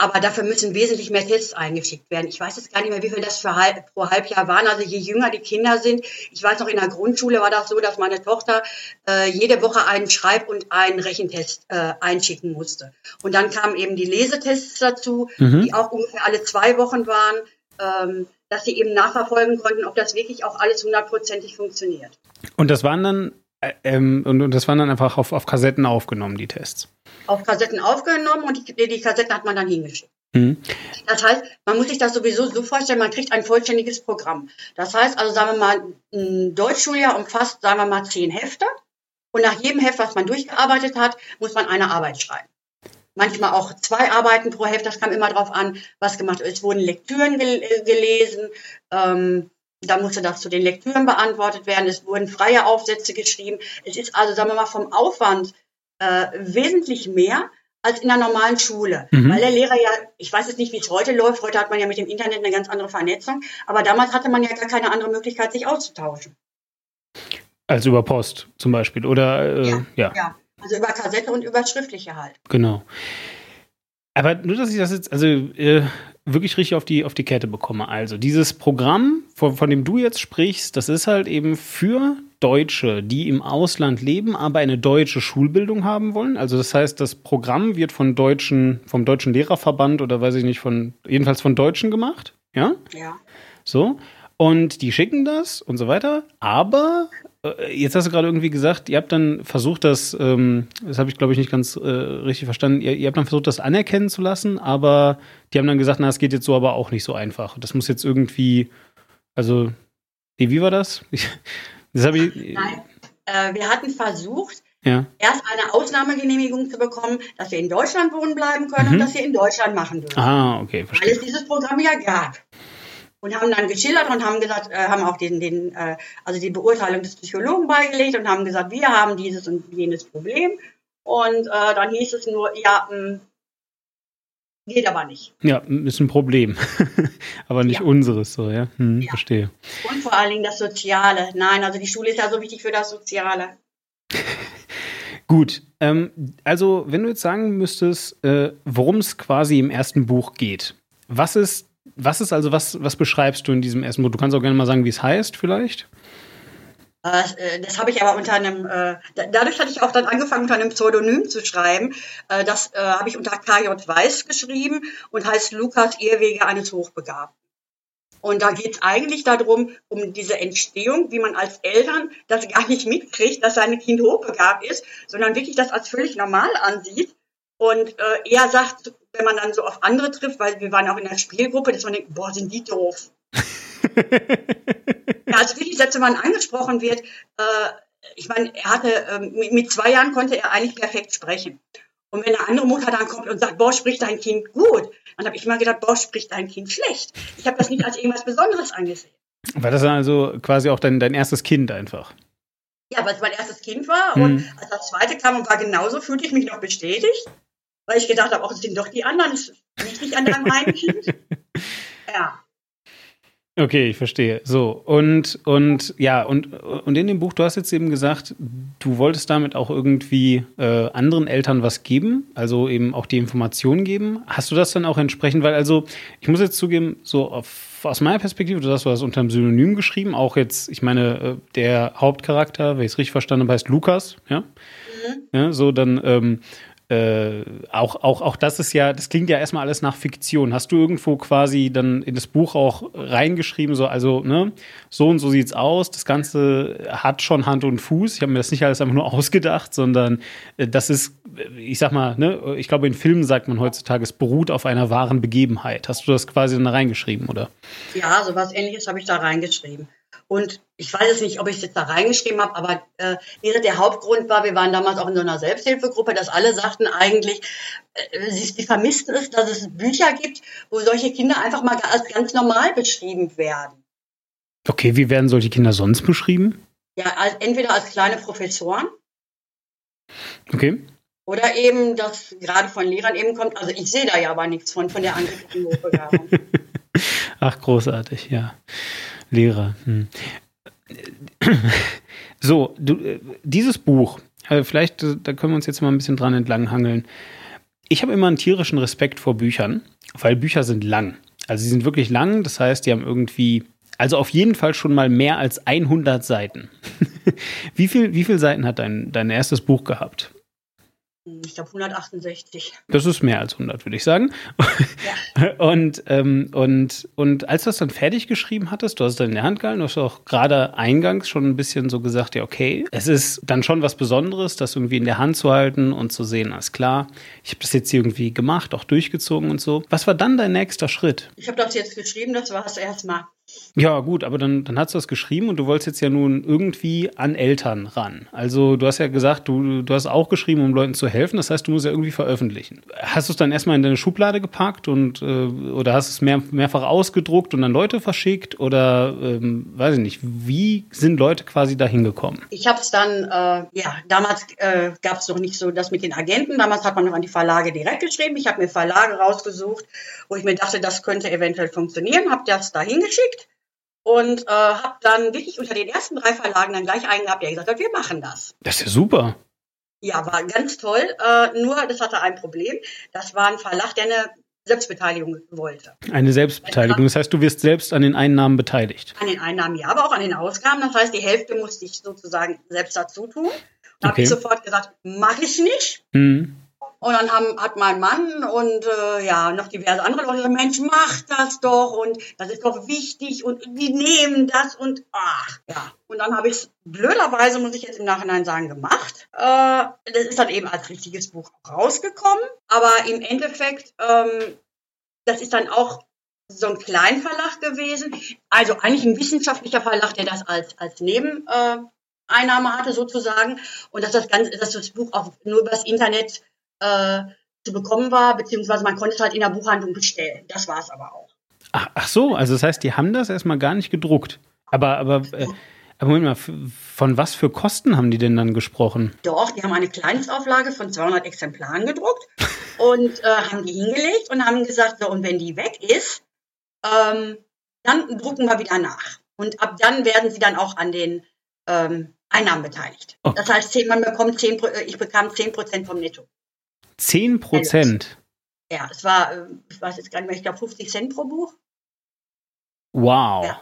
aber dafür müssen wesentlich mehr Tests eingeschickt werden. Ich weiß jetzt gar nicht mehr, wie viel das für halb, pro Halbjahr waren. Also je jünger die Kinder sind, ich weiß noch, in der Grundschule war das so, dass meine Tochter äh, jede Woche einen Schreib- und einen Rechentest äh, einschicken musste. Und dann kamen eben die Lesetests dazu, mhm. die auch ungefähr alle zwei Wochen waren, dass sie eben nachverfolgen konnten, ob das wirklich auch alles hundertprozentig funktioniert. Und das waren dann äh, ähm, und, und, das waren dann einfach auf, auf Kassetten aufgenommen, die Tests. Auf Kassetten aufgenommen und die, die Kassetten hat man dann hingeschickt. Mhm. Das heißt, man muss sich das sowieso so vorstellen, man kriegt ein vollständiges Programm. Das heißt also, sagen wir mal, ein Deutschschuljahr umfasst, sagen wir mal, zehn Hefte. Und nach jedem Heft, was man durchgearbeitet hat, muss man eine Arbeit schreiben. Manchmal auch zwei Arbeiten pro Heft, das kam immer darauf an, was gemacht wird. Es wurden Lektüren gel gelesen, ähm, da musste das zu den Lektüren beantwortet werden. Es wurden freie Aufsätze geschrieben. Es ist also, sagen wir mal, vom Aufwand äh, wesentlich mehr als in der normalen Schule. Mhm. Weil der Lehrer ja, ich weiß jetzt nicht, wie es heute läuft. Heute hat man ja mit dem Internet eine ganz andere Vernetzung. Aber damals hatte man ja gar keine andere Möglichkeit, sich auszutauschen. Also über Post zum Beispiel, oder? Äh, ja, ja. ja. Also über Kassette und über schriftliche halt. Genau. Aber nur, dass ich das jetzt, also äh, wirklich richtig auf die, auf die Kette bekomme. Also dieses Programm, von, von dem du jetzt sprichst, das ist halt eben für Deutsche, die im Ausland leben, aber eine deutsche Schulbildung haben wollen. Also das heißt, das Programm wird von deutschen, vom deutschen Lehrerverband oder weiß ich nicht, von, jedenfalls von Deutschen gemacht. Ja? Ja. So. Und die schicken das und so weiter. Aber jetzt hast du gerade irgendwie gesagt, ihr habt dann versucht, das, ähm, das habe ich glaube ich nicht ganz äh, richtig verstanden, ihr, ihr, habt dann versucht, das anerkennen zu lassen, aber die haben dann gesagt, na, es geht jetzt so aber auch nicht so einfach. Das muss jetzt irgendwie, also, nee, wie war das? <laughs> das habe ich. Nein, äh, wir hatten versucht, ja. erst eine Ausnahmegenehmigung zu bekommen, dass wir in Deutschland wohnen bleiben können Mhm. und dass wir in Deutschland machen dürfen. Ah, okay, Weil verstehe. es dieses Programm ja gab. Und haben dann geschildert und haben gesagt, äh, haben auch den, den, äh, also die Beurteilung des Psychologen beigelegt und haben gesagt, wir haben dieses und jenes Problem. Und äh, dann hieß es nur, ja, mh, geht aber nicht. Ja, ist ein Problem. <laughs> Aber nicht Ja. unseres, so, ja. Hm, Ja. Verstehe. Und vor allen Dingen das Soziale. Nein, also die Schule ist ja so wichtig für das Soziale. <laughs> Gut, ähm, also wenn du jetzt sagen müsstest, äh, worum es quasi im ersten Buch geht, was ist, was ist also, was, was beschreibst du in diesem ersten Buch? Du kannst auch gerne mal sagen, wie es heißt, vielleicht. Äh, äh, das habe ich aber unter einem, äh, da- dadurch hatte ich auch dann angefangen, unter einem Pseudonym zu schreiben. Äh, das äh, habe ich unter KJ Weiß geschrieben und heißt Lukas Irrwege eines Hochbegabten. Und da geht es eigentlich darum, um diese Entstehung, wie man als Eltern das gar nicht mitkriegt, dass sein Kind hochbegabt ist, sondern wirklich das als völlig normal ansieht. Und äh, eher sagt, wenn man dann so auf andere trifft, weil wir waren auch in der Spielgruppe, dass man denkt, boah, sind die doof. <laughs> Ja, also wirklich, wenn man angesprochen wird, äh, ich meine, er hatte, ähm, mit, zwei Jahren konnte er eigentlich perfekt sprechen. Und wenn eine andere Mutter dann kommt und sagt, boah, spricht dein Kind gut, dann habe ich immer gedacht, boah, spricht dein Kind schlecht. Ich habe das nicht als irgendwas Besonderes angesehen. War das dann also quasi auch dein, dein erstes Kind einfach? Ja, weil es mein erstes Kind war Hm. und als das zweite kam und war genauso, fühlte ich mich noch bestätigt, weil ich gedacht habe, auch sind doch die anderen, nicht an deinem einen Kind. <laughs> Ja. Okay, ich verstehe. So, und, und ja, und, und in dem Buch, du hast jetzt eben gesagt, du wolltest damit auch irgendwie äh, anderen Eltern was geben, also eben auch die Informationen geben. Hast du das dann auch entsprechend, weil also, ich muss jetzt zugeben, so auf, aus meiner Perspektive, du hast das unter einem Synonym geschrieben, auch jetzt, ich meine, äh, der Hauptcharakter, wenn ich es richtig verstanden habe, heißt Lukas, ja? Ja, so dann, ähm, äh, auch, auch, auch das ist ja, das klingt ja erstmal alles nach Fiktion. Hast du irgendwo quasi dann in das Buch auch reingeschrieben, so, also, ne, so und so sieht's aus, das Ganze hat schon Hand und Fuß. Ich habe mir das nicht alles einfach nur <laughs> ausgedacht, sondern äh, das ist, äh, ich sag mal, ne, ich glaube, in Filmen sagt man heutzutage, es beruht auf einer wahren Begebenheit. Hast du das quasi dann da reingeschrieben, oder? Ja, sowas ähnliches habe ich da reingeschrieben. Und ich weiß es nicht, ob ich es jetzt da reingeschrieben habe, aber äh, wie gesagt, der Hauptgrund war, wir waren damals auch in so einer Selbsthilfegruppe, dass alle sagten eigentlich, äh, sie, sie vermissten es, dass es Bücher gibt, wo solche Kinder einfach mal als ganz normal beschrieben werden. Okay, wie werden solche Kinder sonst beschrieben? Ja, als, entweder als kleine Professoren Okay. oder eben, das gerade von Lehrern eben kommt. Also ich sehe da ja aber nichts von, von der angeblichen Hochbegabung. <laughs> Ach, großartig, ja. Lehrer. Hm. So, du, äh, dieses Buch, äh, vielleicht, äh, da können wir uns jetzt mal ein bisschen dran entlanghangeln. Ich habe immer einen tierischen Respekt vor Büchern, weil Bücher sind lang. Also sie sind wirklich lang, das heißt, die haben irgendwie, also auf jeden Fall schon mal mehr als 100 Seiten. <laughs> wie, viel, wie viele Seiten hat dein, dein erstes Buch gehabt? Ich glaube 168. Das ist mehr als 100, würde ich sagen. <laughs> Und, ähm, und, und als du das dann fertig geschrieben hattest, du hast es dann in der Hand gehalten, du hast auch gerade eingangs schon ein bisschen so gesagt, ja, okay, es ist dann schon was Besonderes, das irgendwie in der Hand zu halten und zu sehen, alles klar, ich habe das jetzt irgendwie gemacht, auch durchgezogen und so. Was war dann dein nächster Schritt? Ich habe das jetzt geschrieben, das war es erstmal. Ja, gut, aber dann, dann hast du das geschrieben und du wolltest jetzt ja nun irgendwie an Eltern ran. Also du hast ja gesagt, du, du hast auch geschrieben, um Leuten zu helfen. Das heißt, du musst ja irgendwie veröffentlichen. Hast du es dann erstmal in deine Schublade gepackt und äh, oder hast es mehr, mehrfach ausgedruckt und an Leute verschickt? Oder ähm, weiß ich nicht, wie sind Leute quasi da hingekommen? Ich habe es dann, äh, ja, damals äh, gab es noch nicht so das mit den Agenten. Damals hat man noch an die Verlage direkt geschrieben. Ich habe mir Verlage rausgesucht, wo ich mir dachte, das könnte eventuell funktionieren. Habe das da hingeschickt und äh, habe dann wirklich unter den ersten drei Verlagen dann gleich einen gehabt, der gesagt hat, wir machen das. Das ist ja super. Ja, war ganz toll. Äh, nur, das hatte ein Problem. Das war ein Verlag, der eine Selbstbeteiligung wollte. Eine Selbstbeteiligung. Das heißt, du wirst selbst an den Einnahmen beteiligt. An den Einnahmen ja, aber auch an den Ausgaben. Das heißt, die Hälfte musste ich sozusagen selbst dazu tun. Da habe Okay. ich sofort gesagt, mache ich nicht. Hm. Und dann haben, hat mein Mann und äh, ja noch diverse andere Leute gesagt, Mensch, mach das doch und das ist doch wichtig und die nehmen das und ach ja. Und dann habe ich es blöderweise, muss ich jetzt im Nachhinein sagen, gemacht. Äh, das ist dann eben als richtiges Buch rausgekommen. Aber im Endeffekt, ähm, das ist dann auch so ein Kleinverlag gewesen. Also eigentlich ein wissenschaftlicher Verlag, der das als, als Neben, äh, Einnahme hatte sozusagen und dass das ganze, dass das Buch auch nur übers Internet äh, zu bekommen war, beziehungsweise man konnte es halt in der Buchhandlung bestellen. Das war es aber auch. Ach, ach so, also das heißt, die haben das erstmal gar nicht gedruckt. Aber, aber, äh, aber Moment mal, von was für Kosten haben die denn dann gesprochen? Doch, die haben eine Kleinstauflage von 200 Exemplaren gedruckt <laughs> und äh, haben die hingelegt und haben gesagt, so, und wenn die weg ist, ähm, dann drucken wir wieder nach. Und ab dann werden sie dann auch an den ähm, Einnahmen beteiligt. Oh. Das heißt, man bekommt 10, äh, ich bekam 10 Prozent vom Netto. 10 Prozent? Ja, es war, äh, ich weiß jetzt gar nicht mehr, ich glaube 50 Cent pro Buch. Wow. Ja,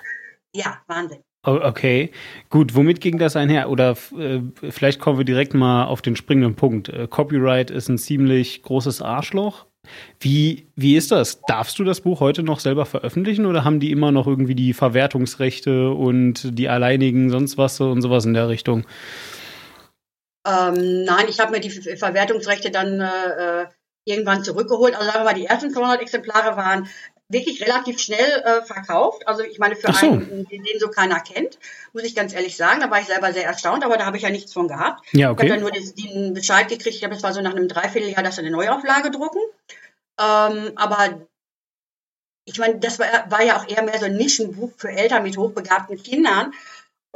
ja Wahnsinn. Okay, gut. Womit ging das einher? Oder äh, vielleicht kommen wir direkt mal auf den springenden Punkt. Äh, Copyright ist ein ziemlich großes Arschloch. Wie, wie ist das? Darfst du das Buch heute noch selber veröffentlichen oder haben die immer noch irgendwie die Verwertungsrechte und die alleinigen sonst was und sowas in der Richtung? Ähm, nein, ich habe mir die Verwertungsrechte dann äh, äh, irgendwann zurückgeholt. Also sagen wir mal, die ersten 200 Exemplare waren wirklich relativ schnell äh, verkauft. Also ich meine, für so. einen, den, den, so keiner kennt, muss ich ganz ehrlich sagen, da war ich selber sehr erstaunt, aber da habe ich ja nichts von gehabt. Ja, okay. Ich habe dann nur den, den Bescheid gekriegt, ich glaube, es war so nach einem Dreivierteljahr, dass sie eine Neuauflage drucken. Ähm, aber ich meine, das war, war ja auch eher mehr so ein Nischenbuch für Eltern mit hochbegabten Kindern.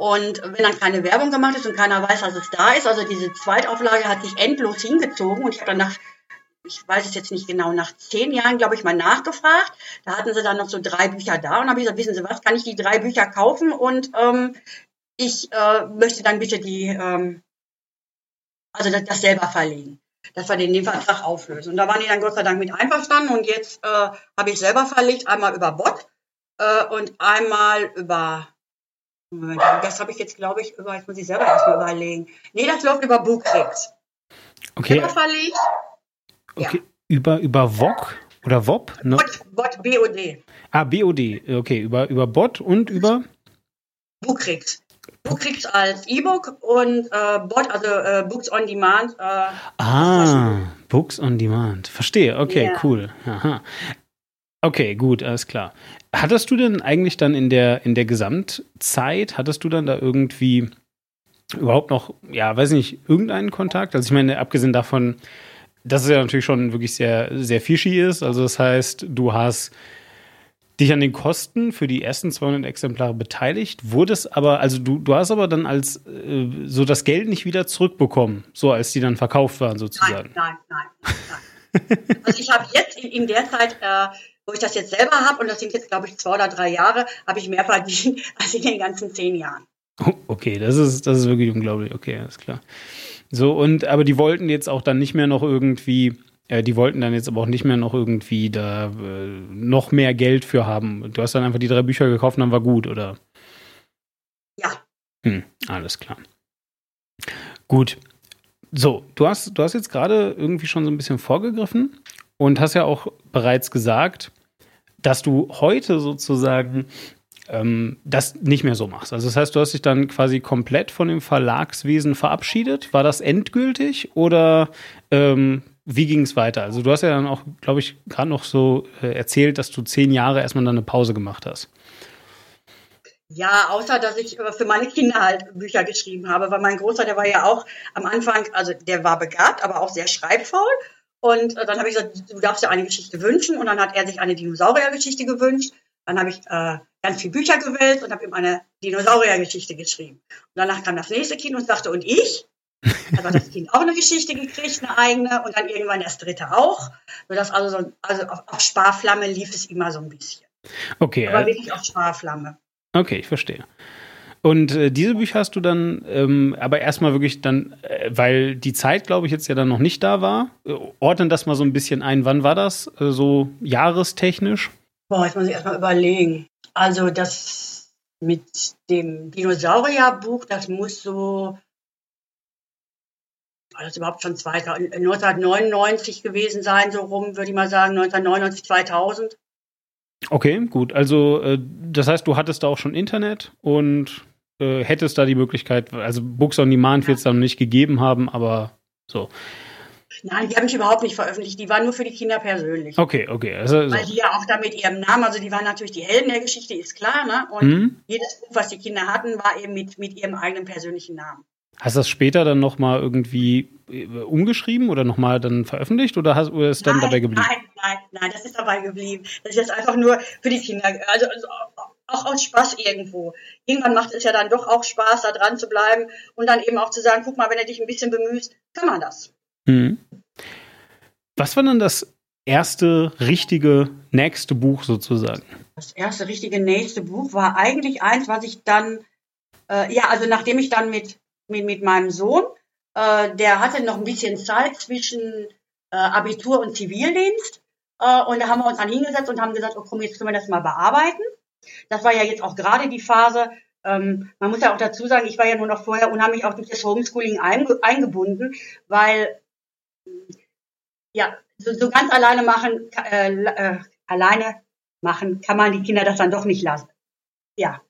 Und wenn dann keine Werbung gemacht ist und keiner weiß, dass es da ist, also diese Zweitauflage hat sich endlos hingezogen und ich habe dann nach ich weiß es jetzt nicht genau, nach zehn Jahren, glaube ich, mal nachgefragt. Da hatten sie dann noch so drei Bücher da und habe ich gesagt, wissen Sie was, kann ich die drei Bücher kaufen und ähm, ich äh, möchte dann bitte die, ähm, also das, das selber verlegen dass wir den, den Vertrag auflösen. Und da waren die dann Gott sei Dank mit einverstanden und jetzt äh, habe ich selber verlegt, einmal über Bot äh, und einmal über, das habe ich jetzt glaube ich über, jetzt muss ich selber erstmal überlegen. Nee, das läuft über Bookrex. Okay. Selber verlegt Okay, ja. über, über VOG oder WOP? Ne? Bot, Bot, BOD. Ah, BOD, okay, über, über Bot und über? Bookrix. Bookrix als E-Book und äh, Bot, also äh, Books on Demand. Äh, ah, Books on Demand. Verstehe, okay, yeah. cool. Aha. Okay, gut, alles klar. Hattest du denn eigentlich dann in der, in der Gesamtzeit, hattest du dann da irgendwie überhaupt noch, ja, weiß nicht, irgendeinen Kontakt? Also ich meine, abgesehen davon, das ist ja natürlich schon wirklich sehr, sehr fishy ist. Also das heißt, du hast dich an den Kosten für die ersten 200 Exemplare beteiligt, wurdest aber, also du, du hast aber dann als äh, so das Geld nicht wieder zurückbekommen, so als die dann verkauft waren sozusagen. Nein, nein, nein. nein. also ich habe jetzt in, in, der Zeit, äh, wo ich das jetzt selber habe, und das sind jetzt glaube ich zwei oder drei Jahre, habe ich mehr verdient <laughs> als in den ganzen zehn Jahren. <laughs> Okay, das ist, das ist wirklich unglaublich. Okay, alles klar. So, und aber die wollten jetzt auch dann nicht mehr noch irgendwie, äh, die wollten dann jetzt aber auch nicht mehr noch irgendwie da äh, noch mehr Geld für haben. Du hast dann einfach die drei Bücher gekauft und dann war gut, oder? Ja. Hm, alles klar. Gut. So, du hast, du hast jetzt gerade irgendwie schon so ein bisschen vorgegriffen und hast ja auch bereits gesagt, dass du heute sozusagen ähm, das nicht mehr so machst. Also das heißt, du hast dich dann quasi komplett von dem Verlagswesen verabschiedet. War das endgültig oder ähm, wie ging es weiter? Also du hast ja dann auch, glaube ich, gerade noch so äh, erzählt, dass du zehn Jahre erstmal dann eine Pause gemacht hast. Ja, außer dass ich für meine Kinder halt Bücher geschrieben habe, weil mein Großer, der war ja auch am Anfang, also der war begabt, aber auch sehr schreibfaul. Und äh, dann habe ich gesagt, du darfst dir eine Geschichte wünschen. Und dann hat er sich eine Dinosauriergeschichte gewünscht. Dann habe ich äh, ganz viele Bücher gewälzt und habe ihm eine Dinosauriergeschichte geschrieben. Und danach kam das nächste Kind und sagte, und ich? Also hat das Kind auch eine Geschichte gekriegt, eine eigene, und dann irgendwann das dritte auch. Sodass also, so, also auf, auf Sparflamme lief es immer so ein bisschen. Okay. Aber wirklich auf Sparflamme. Okay, ich verstehe. Und äh, diese Bücher hast du dann ähm, aber erstmal wirklich dann, äh, weil die Zeit, glaube ich, jetzt ja dann noch nicht da war. Äh, ordnen das mal so ein bisschen ein. Wann war das? Äh, so jahrestechnisch? Boah, jetzt muss ich erstmal überlegen. Also das mit dem Dinosaurierbuch, das muss so, war das überhaupt schon 2000, 1999 gewesen sein, so rum, würde ich mal sagen, 1999, 2000. Okay, gut. Also äh, das heißt, du hattest da auch schon Internet und äh, hättest da die Möglichkeit, also Books on Demand ja. wird es dann nicht gegeben haben, aber so. Nein, die habe ich überhaupt nicht veröffentlicht. Die war nur für die Kinder persönlich. Okay, okay. Also, also. Weil die ja auch da mit ihrem Namen, also die waren natürlich die Helden der Geschichte, ist klar, ne? Und mhm. jedes Buch, was die Kinder hatten, war eben mit, mit ihrem eigenen persönlichen Namen. Hast du das später dann nochmal irgendwie äh, umgeschrieben oder nochmal dann veröffentlicht oder, hast, oder ist dann nein, dabei geblieben? Nein, nein, nein, das ist dabei geblieben. Das ist jetzt einfach nur für die Kinder, also, also auch aus Spaß irgendwo. Irgendwann macht es ja dann doch auch Spaß, da dran zu bleiben und dann eben auch zu sagen, guck mal, wenn du dich ein bisschen bemühst, kann man das. Mhm. Was war dann das erste richtige nächste Buch sozusagen? Das erste richtige nächste Buch war eigentlich eins, was ich dann, äh, ja, also nachdem ich dann mit, mit, mit meinem Sohn, äh, der hatte noch ein bisschen Zeit zwischen äh, Abitur und Zivildienst. Äh, und da haben wir uns dann hingesetzt und haben gesagt, oh komm, jetzt können wir das mal bearbeiten. Das war ja jetzt auch gerade die Phase, ähm, man muss ja auch dazu sagen, ich war ja nur noch vorher unheimlich auch durch das Homeschooling eingebunden, weil ja, so, so ganz alleine machen, äh, äh, alleine machen kann man die Kinder das dann doch nicht lassen. Ja.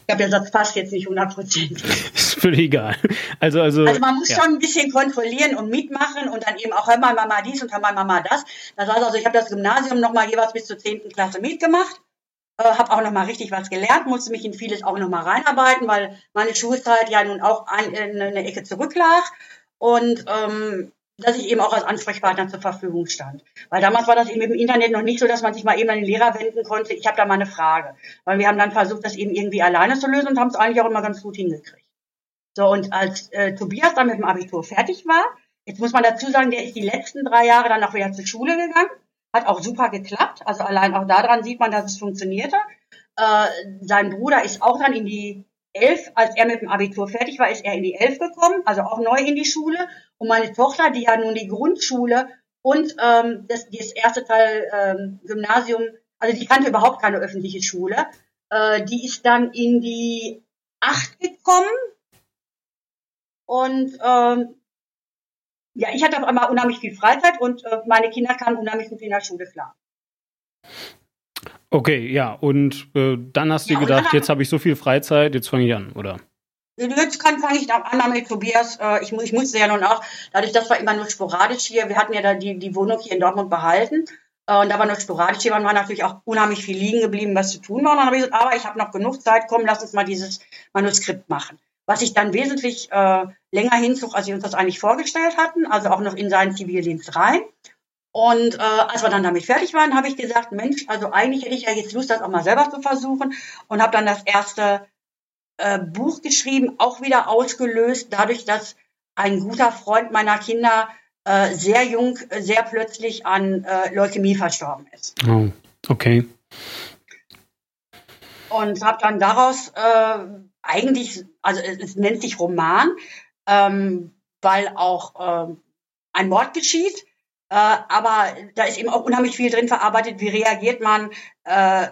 Ich glaube, der Satz passt jetzt nicht hundertprozentig. <laughs> Ist völlig egal. Also, also, also man muss ja. schon ein bisschen kontrollieren und mitmachen und dann eben auch, hör mal Mama dies und hör mal Mama das. Das heißt also, ich habe das Gymnasium nochmal jeweils bis zur 10. Klasse mitgemacht, äh, habe auch nochmal richtig was gelernt, musste mich in vieles auch nochmal reinarbeiten, weil meine Schulzeit ja nun auch ein, in eine Ecke zurücklag. Und ähm, dass ich eben auch als Ansprechpartner zur Verfügung stand. Weil damals war das eben im Internet noch nicht so, dass man sich mal eben an den Lehrer wenden konnte, ich habe da mal eine Frage. Weil wir haben dann versucht, das eben irgendwie alleine zu lösen und haben es eigentlich auch immer ganz gut hingekriegt. So, und als äh, Tobias dann mit dem Abitur fertig war, jetzt muss man dazu sagen, der ist die letzten drei Jahre dann auch wieder zur Schule gegangen, hat auch super geklappt, also allein auch daran sieht man, dass es funktionierte. Äh, sein Bruder ist auch dann in die elf, als er mit dem Abitur fertig war, ist er in die elf gekommen, also auch neu in die Schule. Und meine Tochter, die ja nun die Grundschule und ähm, das, das erste Teil ähm, Gymnasium, also die kannte überhaupt keine öffentliche Schule, äh, die ist dann in die acht gekommen. Und ähm, ja, ich hatte auf einmal unheimlich viel Freizeit und äh, meine Kinder kamen unheimlich gut in der Schule klar. Okay, ja, und äh, dann hast du ja, gedacht, jetzt habe ich so viel Freizeit, jetzt fange ich an, oder? Jetzt fange ich an mit Tobias. Äh, ich, ich musste ja nun auch, dadurch, das war immer nur sporadisch hier. Wir hatten ja da die, die Wohnung hier in Dortmund behalten. Äh, und da war nur sporadisch hier, war natürlich auch unheimlich viel liegen geblieben, was zu tun war. Und dann habe ich gesagt, aber ich habe noch genug Zeit, komm, lass uns mal dieses Manuskript machen. Was ich dann wesentlich äh, länger hinzog, als wir uns das eigentlich vorgestellt hatten, also auch noch in seinen Zivildienst rein. Und äh, als wir dann damit fertig waren, habe ich gesagt, Mensch, also eigentlich hätte ich ja jetzt Lust, das auch mal selber zu versuchen und habe dann das erste äh, Buch geschrieben, auch wieder ausgelöst, dadurch, dass ein guter Freund meiner Kinder äh, sehr jung, sehr plötzlich an äh, Leukämie verstorben ist. Oh, okay. Und habe dann daraus äh, eigentlich, also es nennt sich Roman, ähm, weil auch äh, ein Mord geschieht äh, aber da ist eben auch unheimlich viel drin verarbeitet. Wie reagiert man, äh,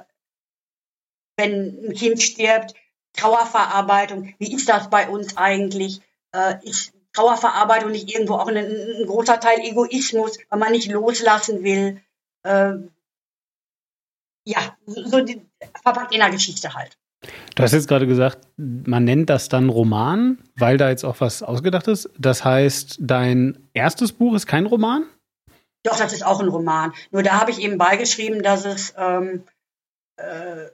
wenn ein Kind stirbt? Trauerverarbeitung. Wie ist das bei uns eigentlich? Äh, ist Trauerverarbeitung nicht irgendwo auch ein, ein, großer Teil Egoismus, weil man nicht loslassen will? Äh, ja, so die, verpackt in der Geschichte halt. Du hast jetzt gerade gesagt, man nennt das dann Roman, weil da jetzt auch was ausgedacht ist. Das heißt, dein erstes Buch ist kein Roman? Doch, das ist auch ein Roman. Nur da habe ich eben beigeschrieben, dass es ähm, äh,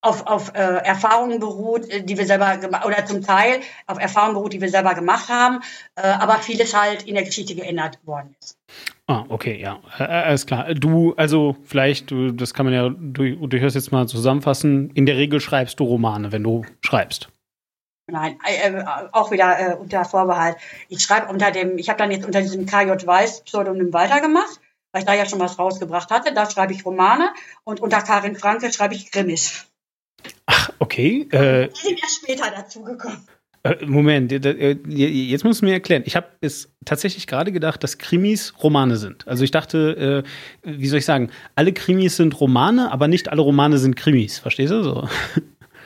auf, auf äh, Erfahrungen beruht, äh, die wir selber gemacht oder zum Teil auf Erfahrungen beruht, die wir selber gemacht haben, äh, aber vieles halt in der Geschichte geändert worden ist. Ah, okay, ja, äh, alles klar. Du, also vielleicht, du, das kann man ja durchaus jetzt mal zusammenfassen. In der Regel schreibst du Romane, wenn du schreibst. Nein, äh, äh, auch wieder äh, unter Vorbehalt. Ich schreibe unter dem, ich habe dann jetzt unter diesem KJ Weiß Pseudonym weitergemacht, weil ich da ja schon was rausgebracht hatte. Da schreibe ich Romane und unter Karin Franke schreibe ich Krimis. Ach, okay. Äh, die sind erst später dazugekommen. Äh, Moment, äh, jetzt musst du mir erklären. Ich habe es tatsächlich gerade gedacht, dass Krimis Romane sind. Also ich dachte, äh, wie soll ich sagen, alle Krimis sind Romane, aber nicht alle Romane sind Krimis. Verstehst du so?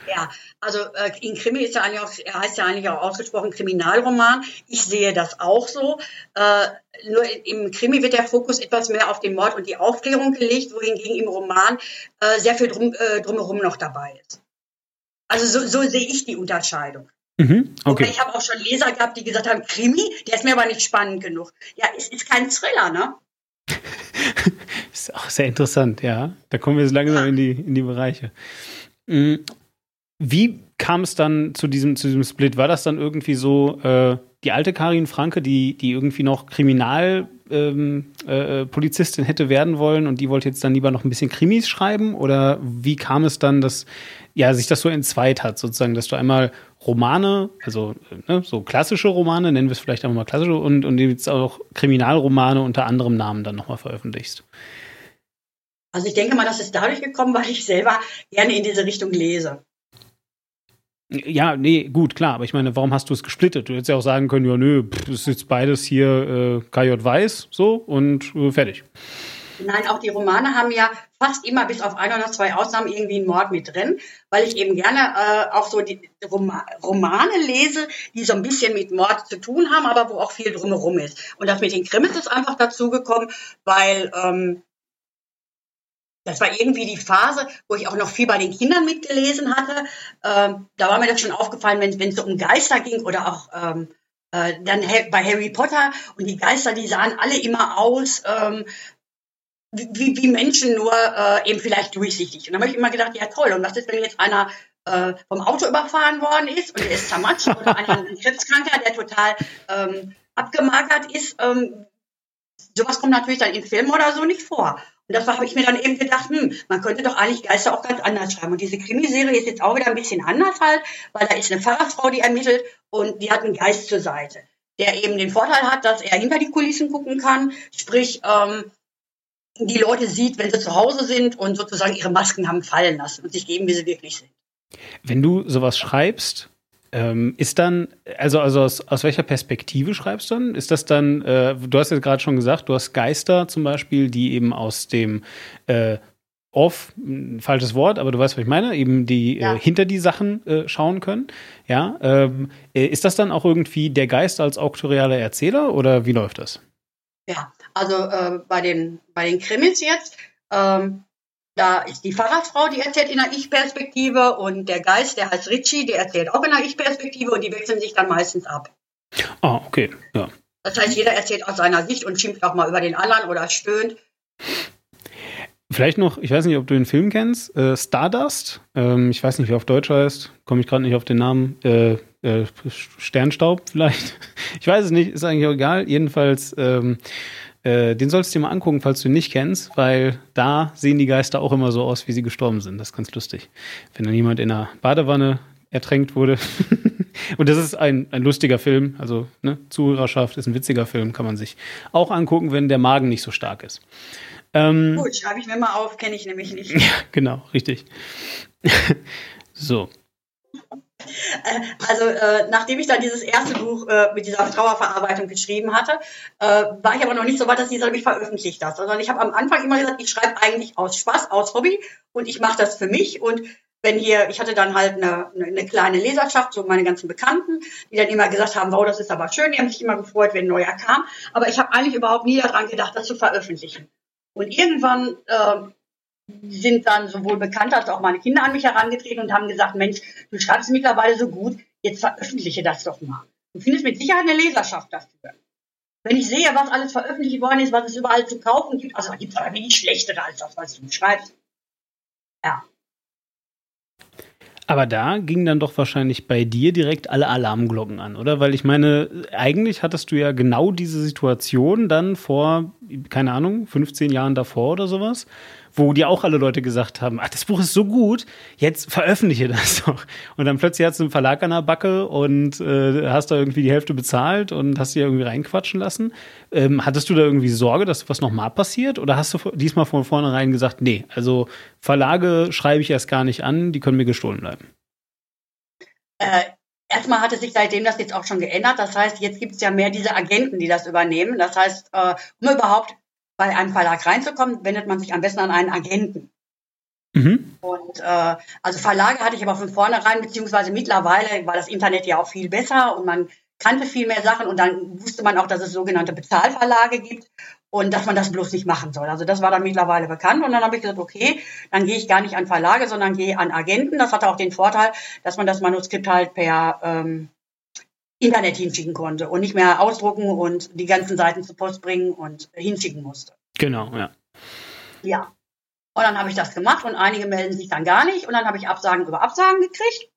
Ja, also äh, in Krimi ist ja eigentlich auch, er heißt ja eigentlich auch ausgesprochen Kriminalroman. Ich sehe das auch so. Äh, nur im Krimi wird der Fokus etwas mehr auf den Mord und die Aufklärung gelegt, wohingegen im Roman äh, sehr viel drum, äh, drumherum noch dabei ist. Also so, so sehe ich die Unterscheidung. Mhm, okay. ich habe auch schon Leser gehabt, die gesagt haben, Krimi, der ist mir aber nicht spannend genug. Ja, es ist kein Thriller, ne? <laughs> ist auch sehr interessant, ja. Da kommen wir jetzt langsam in die, in die Bereiche. Mhm. Wie kam es dann zu diesem, zu diesem Split? War das dann irgendwie so, äh, die alte Karin Franke, die, die irgendwie noch Kriminalpolizistin ähm, äh, hätte werden wollen und die wollte jetzt dann lieber noch ein bisschen Krimis schreiben? Oder wie kam es dann, dass ja, sich das so entzweit hat, sozusagen, dass du einmal Romane, also ne, so klassische Romane, nennen wir es vielleicht einfach mal klassische, und, und jetzt auch Kriminalromane unter anderem Namen dann nochmal veröffentlichst? Also ich denke mal, das ist dadurch gekommen, weil ich selber gerne in diese Richtung lese. Ja, nee, gut, klar, aber ich meine, warum hast du es gesplittet? Du hättest ja auch sagen können, ja, nö, das ist beides hier äh, KJ Weiß, so und äh, fertig. Nein, auch die Romane haben ja fast immer bis auf ein oder zwei Ausnahmen irgendwie einen Mord mit drin, weil ich eben gerne äh, auch so die Roma Romane lese, die so ein bisschen mit Mord zu tun haben, aber wo auch viel drumherum ist. Und das mit den Krimis ist einfach dazugekommen, weil ähm, das war irgendwie die Phase, wo ich auch noch viel bei den Kindern mitgelesen hatte. Ähm, da war mir das schon aufgefallen, wenn es so um Geister ging oder auch ähm, äh, dann bei Harry Potter und die Geister, die sahen alle immer aus ähm, wie, wie Menschen nur äh, eben vielleicht durchsichtig. Und da habe ich immer gedacht, ja toll, und was ist, wenn jetzt einer äh, vom Auto überfahren worden ist und der ist zermatscht oder <laughs> einer ein Krebskranker, der total ähm, abgemagert ist. Ähm, sowas kommt natürlich dann in Filmen oder so nicht vor. Und das habe ich mir dann eben gedacht, hm, man könnte doch eigentlich Geister auch ganz anders schreiben. Und diese Krimiserie ist jetzt auch wieder ein bisschen anders halt, weil da ist eine Pfarrersfrau, die ermittelt und die hat einen Geist zur Seite, der eben den Vorteil hat, dass er hinter die Kulissen gucken kann, sprich ähm, die Leute sieht, wenn sie zu Hause sind und sozusagen ihre Masken haben fallen lassen und sich geben, wie sie wirklich sind. Wenn du sowas schreibst, ähm, ist dann, also, also aus, aus welcher Perspektive schreibst du dann? Ist das dann, äh, du hast jetzt gerade schon gesagt, du hast Geister zum Beispiel, die eben aus dem äh, Off, ein falsches Wort, aber du weißt, was ich meine, eben die äh, ja. äh, hinter die Sachen äh, schauen können. Ja, ähm, äh, ist das dann auch irgendwie der Geist als auktorialer Erzähler oder wie läuft das? Ja, also bei den bei den Krimis jetzt ähm, da ist die Pfarrersfrau, die erzählt in einer Ich-Perspektive und der Geist, der heißt Richie, der erzählt auch in einer Ich-Perspektive und die wechseln sich dann meistens ab. Ah, okay, ja. Das heißt, jeder erzählt aus seiner Sicht und schimpft auch mal über den anderen oder stöhnt. Vielleicht noch, ich weiß nicht, ob du den Film kennst, äh, Stardust. Ähm, ich weiß nicht, wie er auf Deutsch heißt. Komme ich gerade nicht auf den Namen. Äh, äh, Sternstaub vielleicht. <laughs> Ich weiß es nicht, ist eigentlich auch egal. Jedenfalls ähm, äh, den sollst du dir mal angucken, falls du ihn nicht kennst, weil da sehen die Geister auch immer so aus, wie sie gestorben sind. Das ist ganz lustig. Wenn dann jemand in einer Badewanne ertränkt wurde. <laughs> Und das ist ein, ein lustiger Film. Also, ne, Zuhörerschaft ist ein witziger Film, kann man sich auch angucken, wenn der Magen nicht so stark ist. Ähm, Gut, schreibe ich mir mal auf, kenne ich nämlich nicht. <laughs> Ja, genau, richtig. <laughs> so. Äh, also äh, nachdem ich dann dieses erste Buch äh, mit dieser Trauerverarbeitung geschrieben hatte, äh, war ich aber noch nicht so weit, dass ich mich veröffentlicht das. Sondern ich habe am Anfang immer gesagt, ich schreibe eigentlich aus Spaß, aus Hobby und ich mache das für mich. Und wenn hier, ich hatte dann halt eine, eine kleine Leserschaft, so meine ganzen Bekannten, die dann immer gesagt haben, wow, das ist aber schön, die haben sich immer gefreut, wenn ein neuer kam. Aber ich habe eigentlich überhaupt nie daran gedacht, das zu veröffentlichen. Und irgendwann äh, sind dann sowohl Bekannte als auch meine Kinder an mich herangetreten und haben gesagt, Mensch, du schreibst mittlerweile so gut, jetzt veröffentliche das doch mal. Du findest mit Sicherheit eine Leserschaft dafür. Wenn ich sehe, was alles veröffentlicht worden ist, was es überall zu kaufen gibt, also gibt es aber wenig schlechtere als das, was du schreibst. Ja. Aber da gingen dann doch wahrscheinlich bei dir direkt alle Alarmglocken an, oder? Weil ich meine, eigentlich hattest du ja genau diese Situation dann vor, keine Ahnung, 15 Jahren davor oder sowas, wo dir auch alle Leute gesagt haben, ach, das Buch ist so gut, jetzt veröffentliche das doch. Und dann plötzlich hast du einen Verlag an der Backe und äh, hast da irgendwie die Hälfte bezahlt und hast dir irgendwie reinquatschen lassen. Ähm, hattest du da irgendwie Sorge, dass was nochmal passiert? Oder hast du diesmal von vornherein gesagt, nee, also Verlage schreibe ich erst gar nicht an, die können mir gestohlen bleiben? Äh, erstmal hatte sich seitdem das jetzt auch schon geändert. Das heißt, jetzt gibt es ja mehr diese Agenten, die das übernehmen. Das heißt, äh, um überhaupt bei einem Verlag reinzukommen, wendet man sich am besten an einen Agenten. Mhm. Und äh, also Verlage hatte ich aber von vornherein, beziehungsweise mittlerweile war das Internet ja auch viel besser und man kannte viel mehr Sachen und dann wusste man auch, dass es sogenannte Bezahlverlage gibt. und dass man das bloß nicht machen soll. Also das war dann mittlerweile bekannt und dann habe ich gesagt, okay, dann gehe ich gar nicht an Verlage, sondern gehe an Agenten. Das hatte auch den Vorteil, dass man das Manuskript halt per ähm, Internet hinschicken konnte und nicht mehr ausdrucken und die ganzen Seiten zur Post bringen und hinschicken musste. Genau, ja. Ja. Und dann habe ich das gemacht und einige melden sich dann gar nicht und dann habe ich Absagen über Absagen gekriegt.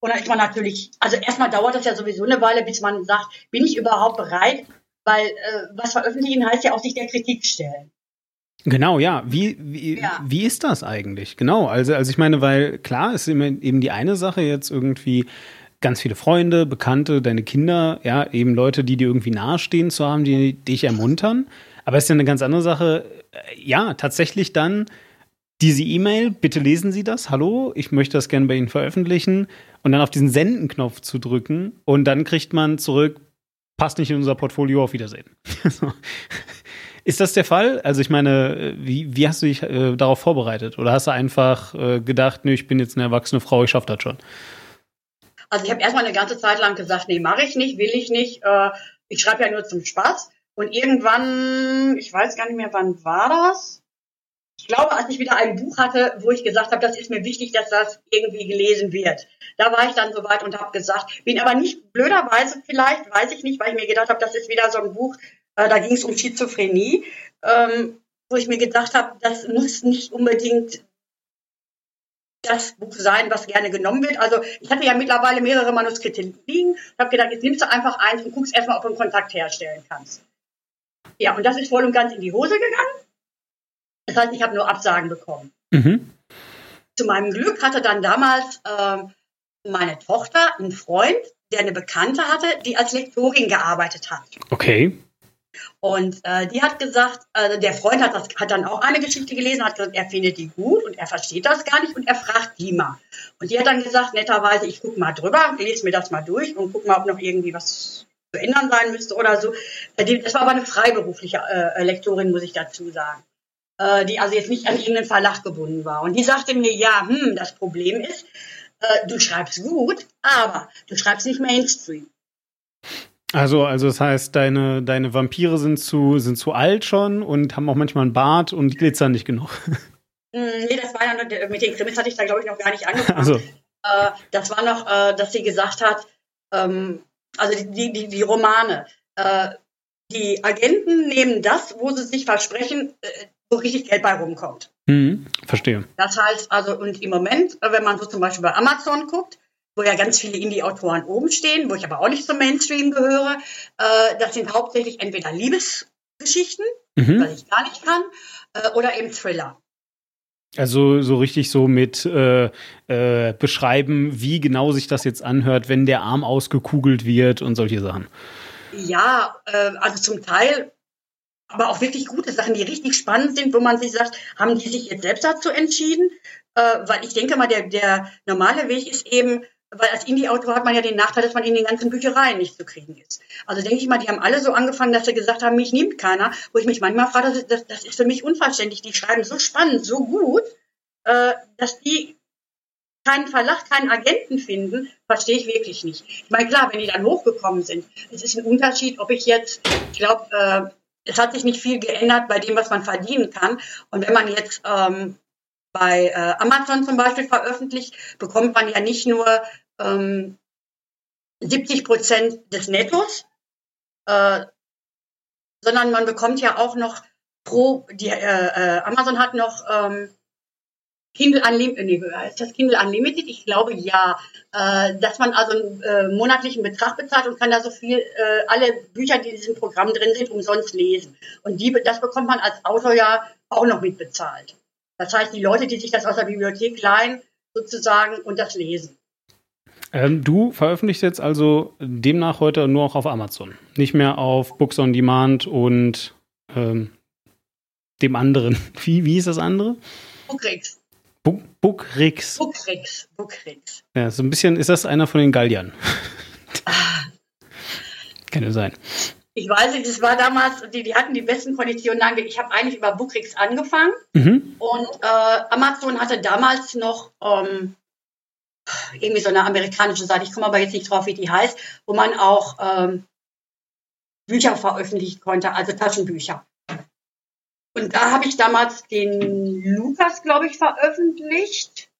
Und dann ist man natürlich, also erstmal dauert das ja sowieso eine Weile, bis man sagt, bin ich überhaupt bereit, weil äh, was veröffentlichen heißt ja auch sich der Kritik stellen. Genau, ja. Wie, wie, ja. wie ist das eigentlich? Genau, also, also ich meine, weil klar ist eben die eine Sache jetzt irgendwie ganz viele Freunde, Bekannte, deine Kinder, ja, eben Leute, die dir irgendwie nahestehen zu haben, die dich ermuntern. Aber es ist ja eine ganz andere Sache, äh, ja, tatsächlich dann diese E-Mail, bitte lesen Sie das, hallo, ich möchte das gerne bei Ihnen veröffentlichen und dann auf diesen Senden-Knopf zu drücken und dann kriegt man zurück, passt nicht in unser Portfolio, auf Wiedersehen. <laughs> Ist das der Fall? Also ich meine, wie, wie hast du dich äh, darauf vorbereitet? Oder hast du einfach äh, gedacht, nee, ich bin jetzt eine erwachsene Frau, ich schaffe das schon? Also ich habe erstmal eine ganze Zeit lang gesagt, nee, mache ich nicht, will ich nicht. Äh, ich schreibe ja nur zum Spaß. Und irgendwann, ich weiß gar nicht mehr, wann war das? Ich glaube, als ich wieder ein Buch hatte, wo ich gesagt habe, das ist mir wichtig, dass das irgendwie gelesen wird. Da war ich dann soweit und habe gesagt, bin aber nicht blöderweise vielleicht, weiß ich nicht, weil ich mir gedacht habe, das ist wieder so ein Buch, äh, da ging es um Schizophrenie, ähm, wo ich mir gedacht habe, das muss nicht unbedingt das Buch sein, was gerne genommen wird. Also ich hatte ja mittlerweile mehrere Manuskripte liegen. Ich habe gedacht, jetzt nimmst du einfach eins und guckst erstmal, ob du einen Kontakt herstellen kannst. Ja, und das ist voll und ganz in die Hose gegangen. Das heißt, ich habe nur Absagen bekommen. Mhm. Zu meinem Glück hatte dann damals äh, meine Tochter einen Freund, der eine Bekannte hatte, die als Lektorin gearbeitet hat. Okay. Und äh, die hat gesagt, äh, der Freund hat, das, hat dann auch eine Geschichte gelesen, hat gesagt, er findet die gut und er versteht das gar nicht und er fragt die mal. Und die hat dann gesagt, netterweise, ich gucke mal drüber, lese mir das mal durch und gucke mal, ob noch irgendwie was zu ändern sein müsste oder so. Äh, das war aber eine freiberufliche äh, Lektorin, muss ich dazu sagen. Äh, die also jetzt nicht an irgendeinen Verlag gebunden war. Und die sagte mir, ja, hm, das Problem ist, äh, du schreibst gut, aber du schreibst nicht Mainstream. Also, also das heißt, deine, deine Vampire sind zu, sind zu alt schon und haben auch manchmal einen Bart und glitzern nicht genug. Hm, <laughs> nee, das war ja noch, mit den Krimis hatte ich da, glaube ich, noch gar nicht angefangen. <laughs> Also. Äh, das war noch, äh, dass sie gesagt hat, ähm, also die, die, die Romane, äh, die Agenten nehmen das, wo sie sich versprechen, äh, wo richtig Geld bei rumkommt. Mhm, verstehe. Das heißt also, und im Moment, wenn man so zum Beispiel bei Amazon guckt, wo ja ganz viele Indie-Autoren oben stehen, wo ich aber auch nicht zum Mainstream gehöre, äh, das sind hauptsächlich entweder Liebesgeschichten, mhm. was ich gar nicht kann, äh, oder eben Thriller. Also so richtig so mit äh, äh, beschreiben, wie genau sich das jetzt anhört, wenn der Arm ausgekugelt wird und solche Sachen. Ja, äh, also zum Teil, aber auch wirklich gute Sachen, die richtig spannend sind, wo man sich sagt, haben die sich jetzt selbst dazu entschieden? Äh, weil ich denke mal, der, der normale Weg ist eben, weil als Indie-Autor hat man ja den Nachteil, dass man in den ganzen Büchereien nicht zu kriegen ist. Also denke ich mal, die haben alle so angefangen, dass sie gesagt haben, mich nimmt keiner, wo ich mich manchmal frage, das, das, das ist für mich unverständlich. Die schreiben so spannend, so gut, äh, dass die keinen Verlag, keinen Agenten finden, verstehe ich wirklich nicht. Ich meine, klar, wenn die dann hochgekommen sind, es ist ein Unterschied, ob ich jetzt, ich glaube, äh, es hat sich nicht viel geändert bei dem, was man verdienen kann. Und wenn man jetzt ähm, bei äh, Amazon zum Beispiel veröffentlicht, bekommt man ja nicht nur ähm, 70 Prozent des Nettos, äh, sondern man bekommt ja auch noch pro, die, äh, äh, Amazon hat noch ähm, Kindle Unlimited, nee, ist das Kindle Unlimited? Ich glaube ja, äh, dass man also einen äh, monatlichen Betrag bezahlt und kann da so viel, äh, alle Bücher, die in diesem Programm drin sind, umsonst lesen. Und die, das bekommt man als Autor ja auch noch mitbezahlt. Das heißt, die Leute, die sich das aus der Bibliothek leihen, sozusagen und das lesen. Ähm, du veröffentlichst jetzt also demnach heute nur auch auf Amazon, nicht mehr auf Books on Demand und ähm, dem anderen. <laughs> Wie, wie ist das andere? Bookrix. Book, Bookrix. Bookrix. Bookrix. Ja, so ein bisschen, ist das einer von den Galliern? Kann ja sein. Ich weiß nicht, das war damals, die, die hatten die besten Konditionen. Nein, ich habe eigentlich über Bookrix angefangen mhm. und äh, Amazon hatte damals noch ähm, irgendwie so eine amerikanische Seite, ich komme aber jetzt nicht drauf, wie die heißt, wo man auch ähm, Bücher veröffentlichen konnte, also Taschenbücher. Und da habe ich damals den Lukas, glaube ich, veröffentlicht.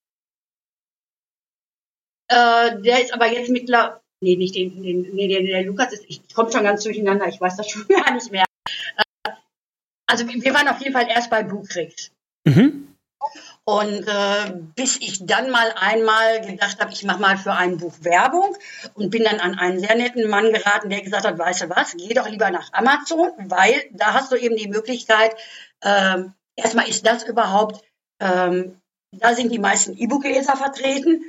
Äh, der ist aber jetzt mittlerweile, nee, nicht den, den nee, der, der Lukas ist, ich, komme schon ganz durcheinander, ich weiß das <laughs> schon gar nicht mehr. Äh, also wir waren auf jeden Fall erst bei Bukrix. Mhm. Und äh, bis ich dann mal einmal gedacht habe, ich mache mal für ein Buch Werbung und bin dann an einen sehr netten Mann geraten, der gesagt hat, weißt du was, geh doch lieber nach Amazon, weil da hast du eben die Möglichkeit, äh, erstmal ist das überhaupt, ähm, da sind die meisten E-Book-Leser vertreten.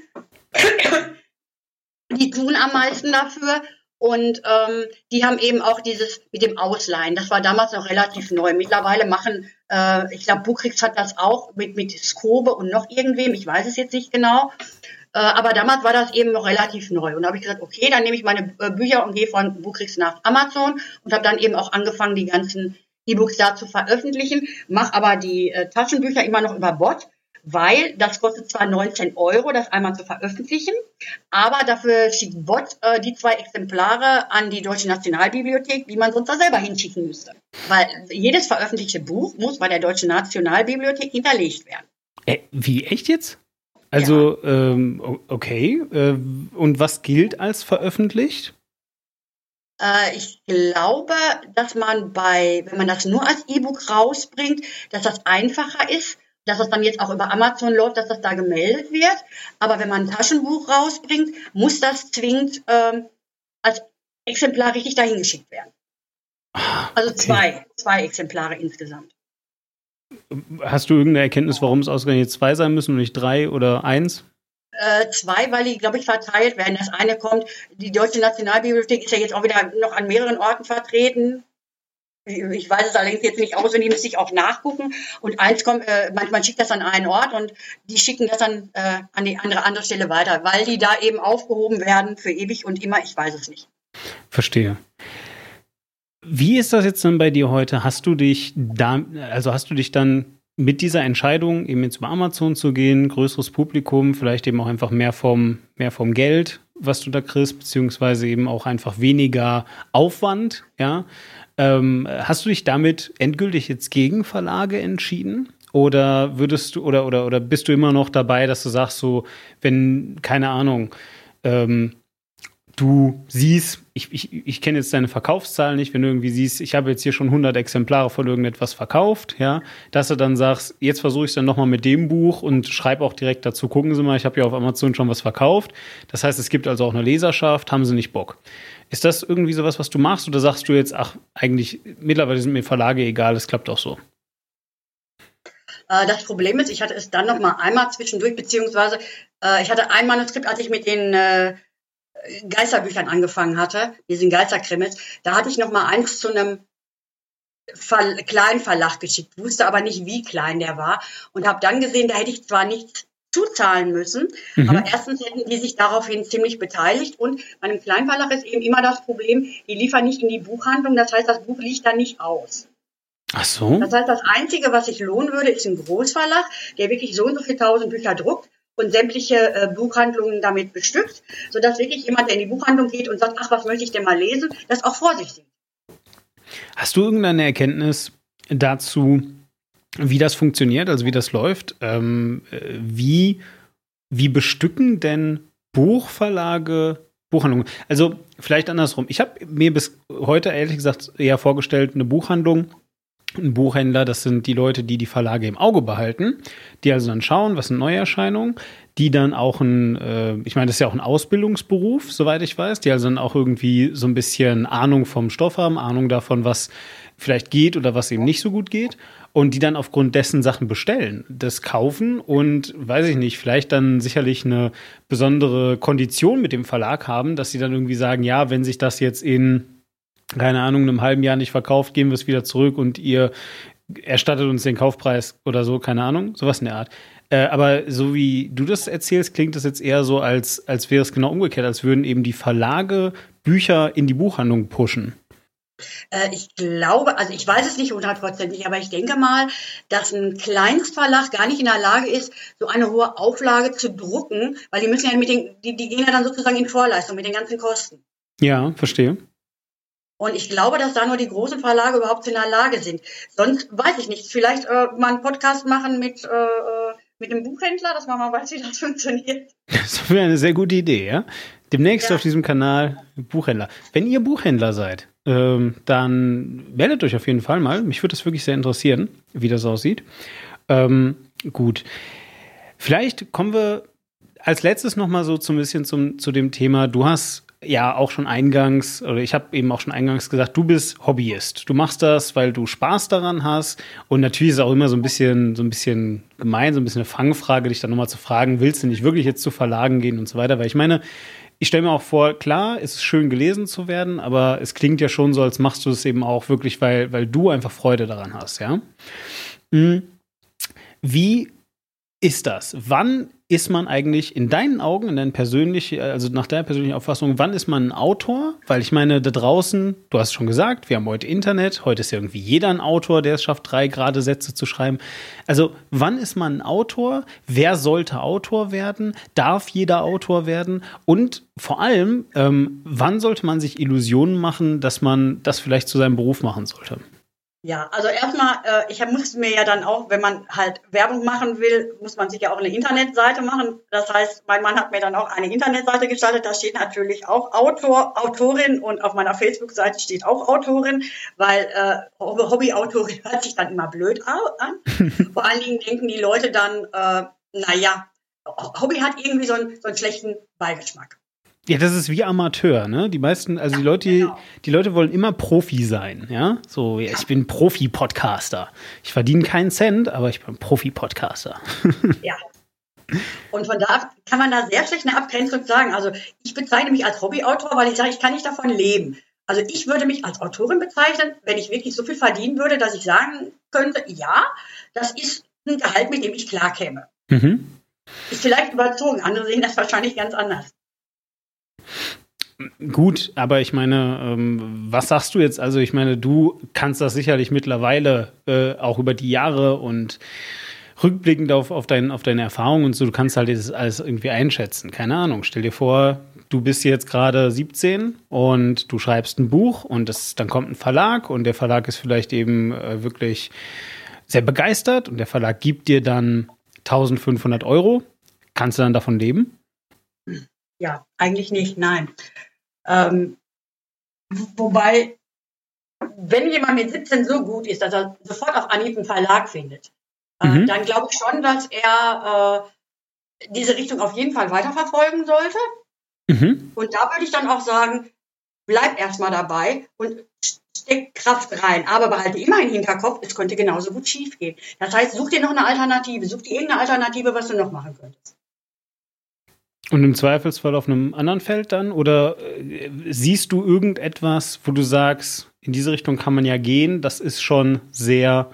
die tun am meisten dafür. Und ähm, die haben eben auch dieses mit dem Ausleihen. Das war damals noch relativ neu. Mittlerweile machen, äh, ich glaube, Bukrix hat das auch mit, mit Skobe und noch irgendwem, ich weiß es jetzt nicht genau. Äh, aber damals war das eben noch relativ neu. Und da habe ich gesagt, okay, dann nehme ich meine äh, Bücher und gehe von Bukrix nach Amazon und habe dann eben auch angefangen, die ganzen E-Books da zu veröffentlichen, mache aber die äh, Taschenbücher immer noch über Bot weil das kostet zwar 19 Euro, das einmal zu veröffentlichen, aber dafür schickt Bot äh, die zwei Exemplare an die Deutsche Nationalbibliothek, die man sonst da selber hinschicken müsste. Weil jedes veröffentlichte Buch muss bei der Deutschen Nationalbibliothek hinterlegt werden. Äh, wie, echt jetzt? Also, ja. ähm, okay. Äh, und was gilt als veröffentlicht? Äh, ich glaube, dass man bei, wenn man das nur als E-Book rausbringt, dass das einfacher ist, dass das dann jetzt auch über Amazon läuft, dass das da gemeldet wird. Aber wenn man ein Taschenbuch rausbringt, muss das zwingend ähm, als Exemplar richtig dahin geschickt werden. Ah, also okay. zwei, zwei Exemplare insgesamt. Hast du irgendeine Erkenntnis, warum es ausgerechnet zwei sein müssen und nicht drei oder eins? Äh, zwei, weil die, glaube ich, verteilt werden. Das eine kommt, die Deutsche Nationalbibliothek ist ja jetzt auch wieder noch an mehreren Orten vertreten. Ich weiß es allerdings jetzt nicht auswendig, müsste ich auch nachgucken. Und eins kommt, äh, manchmal schickt das an einen Ort und die schicken das dann äh, an die andere, andere Stelle weiter, weil die da eben aufgehoben werden für ewig und immer. Ich weiß es nicht. Verstehe. Wie ist das jetzt dann bei dir heute? Hast du dich da, also hast du dich dann mit dieser Entscheidung, eben jetzt über Amazon zu gehen, größeres Publikum, vielleicht eben auch einfach mehr vom, mehr vom Geld, was du da kriegst, beziehungsweise eben auch einfach weniger Aufwand, ja, ähm, hast du dich damit endgültig jetzt gegen Verlage entschieden? Oder würdest du, oder, oder, oder bist du immer noch dabei, dass du sagst, so, wenn, keine Ahnung, ähm, du siehst, ich, ich, ich kenne jetzt deine Verkaufszahlen nicht, wenn du irgendwie siehst, ich habe jetzt hier schon 100 Exemplare von irgendetwas verkauft, ja, dass du dann sagst, jetzt versuche ich es dann nochmal mit dem Buch und schreibe auch direkt dazu, gucken Sie mal, ich habe ja auf Amazon schon was verkauft. Das heißt, es gibt also auch eine Leserschaft, haben Sie nicht Bock. Ist das irgendwie sowas, was du machst oder sagst du jetzt, ach, eigentlich mittlerweile sind mir Verlage egal, es klappt auch so? Äh, das Problem ist, ich hatte es dann noch mal einmal zwischendurch, beziehungsweise äh, ich hatte ein Manuskript, als ich mit den äh, Geisterbüchern angefangen hatte, diesen Geisterkrimis, da hatte ich noch mal eins zu einem kleinen Verlag geschickt, wusste aber nicht, wie klein der war und habe dann gesehen, da hätte ich zwar nichts zuzahlen müssen. Mhm. Aber erstens hätten die sich daraufhin ziemlich beteiligt und bei einem Kleinverlag ist eben immer das Problem, die liefern nicht in die Buchhandlung, das heißt, das Buch liegt dann nicht aus. Ach so. Das heißt, das Einzige, was sich lohnen würde, ist ein Großverlag, der wirklich so und so viele tausend Bücher druckt und sämtliche äh, Buchhandlungen damit bestückt, sodass wirklich jemand, der in die Buchhandlung geht und sagt, ach, was möchte ich denn mal lesen, das auch vor sich sieht. Hast du irgendeine Erkenntnis dazu, wie das funktioniert, also wie das läuft. Ähm, wie, wie bestücken denn Buchverlage Buchhandlungen? Also vielleicht andersrum. Ich habe mir bis heute ehrlich gesagt eher vorgestellt, eine Buchhandlung ein Buchhändler, das sind die Leute, die die Verlage im Auge behalten, die also dann schauen, was sind Neuerscheinungen, die dann auch ein, äh, ich meine, das ist ja auch ein Ausbildungsberuf, soweit ich weiß, die also dann auch irgendwie so ein bisschen Ahnung vom Stoff haben, Ahnung davon, was vielleicht geht oder was eben nicht so gut geht und die dann aufgrund dessen Sachen bestellen, das kaufen und weiß ich nicht, vielleicht dann sicherlich eine besondere Kondition mit dem Verlag haben, dass sie dann irgendwie sagen, ja, wenn sich das jetzt in keine Ahnung, einem halben Jahr nicht verkauft, geben wir es wieder zurück und ihr erstattet uns den Kaufpreis oder so, keine Ahnung, sowas in der Art. Äh, aber so wie du das erzählst, klingt das jetzt eher so, als, als wäre es genau umgekehrt, als würden eben die Verlage Bücher in die Buchhandlung pushen. Äh, ich glaube, also ich weiß es nicht hundertprozentig, aber ich denke mal, dass ein Kleinstverlag gar nicht in der Lage ist, so eine hohe Auflage zu drucken, weil die müssen ja mit den, die, die gehen ja dann sozusagen in Vorleistung mit den ganzen Kosten. Ja, verstehe. Und ich glaube, dass da nur die großen Verlage überhaupt in der Lage sind. Sonst weiß ich nicht. Vielleicht äh, mal einen Podcast machen mit, äh, äh mit dem Buchhändler, dass man mal weiß, wie das <laughs> funktioniert. Das wäre eine sehr gute Idee, ja? Demnächst ja. auf diesem Kanal Buchhändler. Wenn ihr Buchhändler seid, ähm, dann meldet euch auf jeden Fall mal. Mich würde das wirklich sehr interessieren, wie das aussieht. Ähm, gut. Vielleicht kommen wir als letztes noch mal so ein bisschen zum, zu dem Thema. Du hast ja auch schon eingangs, oder ich habe eben auch schon eingangs gesagt, du bist Hobbyist. Du machst das, weil du Spaß daran hast. Und natürlich ist es auch immer so ein bisschen, so ein bisschen gemein, so ein bisschen eine Fangfrage, dich dann nochmal zu fragen, willst du nicht wirklich jetzt zu Verlagen gehen und so weiter? Weil ich meine, ich stelle mir auch vor, klar, es ist schön gelesen zu werden, aber es klingt ja schon so, als machst du es eben auch wirklich, weil, weil du einfach Freude daran hast, ja? Hm. Wie ist das? Wann ist man eigentlich in deinen Augen, in deinen persönlichen, also nach deiner persönlichen Auffassung, wann ist man ein Autor? Weil ich meine, da draußen, du hast schon gesagt, wir haben heute Internet, heute ist ja irgendwie jeder ein Autor, der es schafft, drei gerade Sätze zu schreiben. Also, wann ist man ein Autor? Wer sollte Autor werden? Darf jeder Autor werden? Und vor allem, ähm, wann sollte man sich Illusionen machen, dass man das vielleicht zu seinem Beruf machen sollte? Ja, also erstmal, äh, ich muss mir ja dann auch, wenn man halt Werbung machen will, muss man sich ja auch eine Internetseite machen. Das heißt, mein Mann hat mir dann auch eine Internetseite gestaltet. Da steht natürlich auch Autor, Autorin und auf meiner Facebook-Seite steht auch Autorin, weil äh, Hobbyautorin hört sich dann immer blöd an. <laughs> Vor allen Dingen denken die Leute dann, äh, naja, Hobby hat irgendwie so einen, so einen schlechten Beigeschmack. Ja, das ist wie Amateur, ne? Die meisten, also die Leute, genau. die Leute wollen immer Profi sein, ja? So, ja, ich bin Profi-Podcaster. Ich verdiene keinen Cent, aber ich bin Profi-Podcaster. <laughs> Ja. Und von da kann man da sehr schlecht eine Abgrenzung sagen. Also ich bezeichne mich als Hobbyautor, weil ich sage, ich kann nicht davon leben. Also ich würde mich als Autorin bezeichnen, wenn ich wirklich so viel verdienen würde, dass ich sagen könnte, ja, das ist ein Gehalt, mit dem ich klarkäme. Mhm. Ist vielleicht überzogen, andere sehen das wahrscheinlich ganz anders. Gut, aber ich meine, ähm, was sagst du jetzt? Also ich meine, du kannst das sicherlich mittlerweile äh, auch über die Jahre und rückblickend auf, auf, dein, auf deine Erfahrungen und so, du kannst halt das alles irgendwie einschätzen. Keine Ahnung, stell dir vor, du bist jetzt gerade 17 und du schreibst ein Buch und das, dann kommt ein Verlag und der Verlag ist vielleicht eben äh, wirklich sehr begeistert und der Verlag gibt dir dann 1500 Euro. Kannst du dann davon leben? Ja, eigentlich nicht, nein. Ähm, wobei, wenn jemand mit 17 so gut ist, dass er sofort auf Anhieb einen Verlag findet, äh, mhm. dann glaube ich schon, dass er äh, diese Richtung auf jeden Fall weiterverfolgen sollte. Mhm. Und da würde ich dann auch sagen, bleib erstmal dabei und steck Kraft rein, aber behalte immer im Hinterkopf, es könnte genauso gut schief gehen. Das heißt, such dir noch eine Alternative, such dir irgendeine Alternative, was du noch machen könntest. Und im Zweifelsfall auf einem anderen Feld dann? Oder äh, siehst du irgendetwas, wo du sagst, in diese Richtung kann man ja gehen, das ist schon sehr,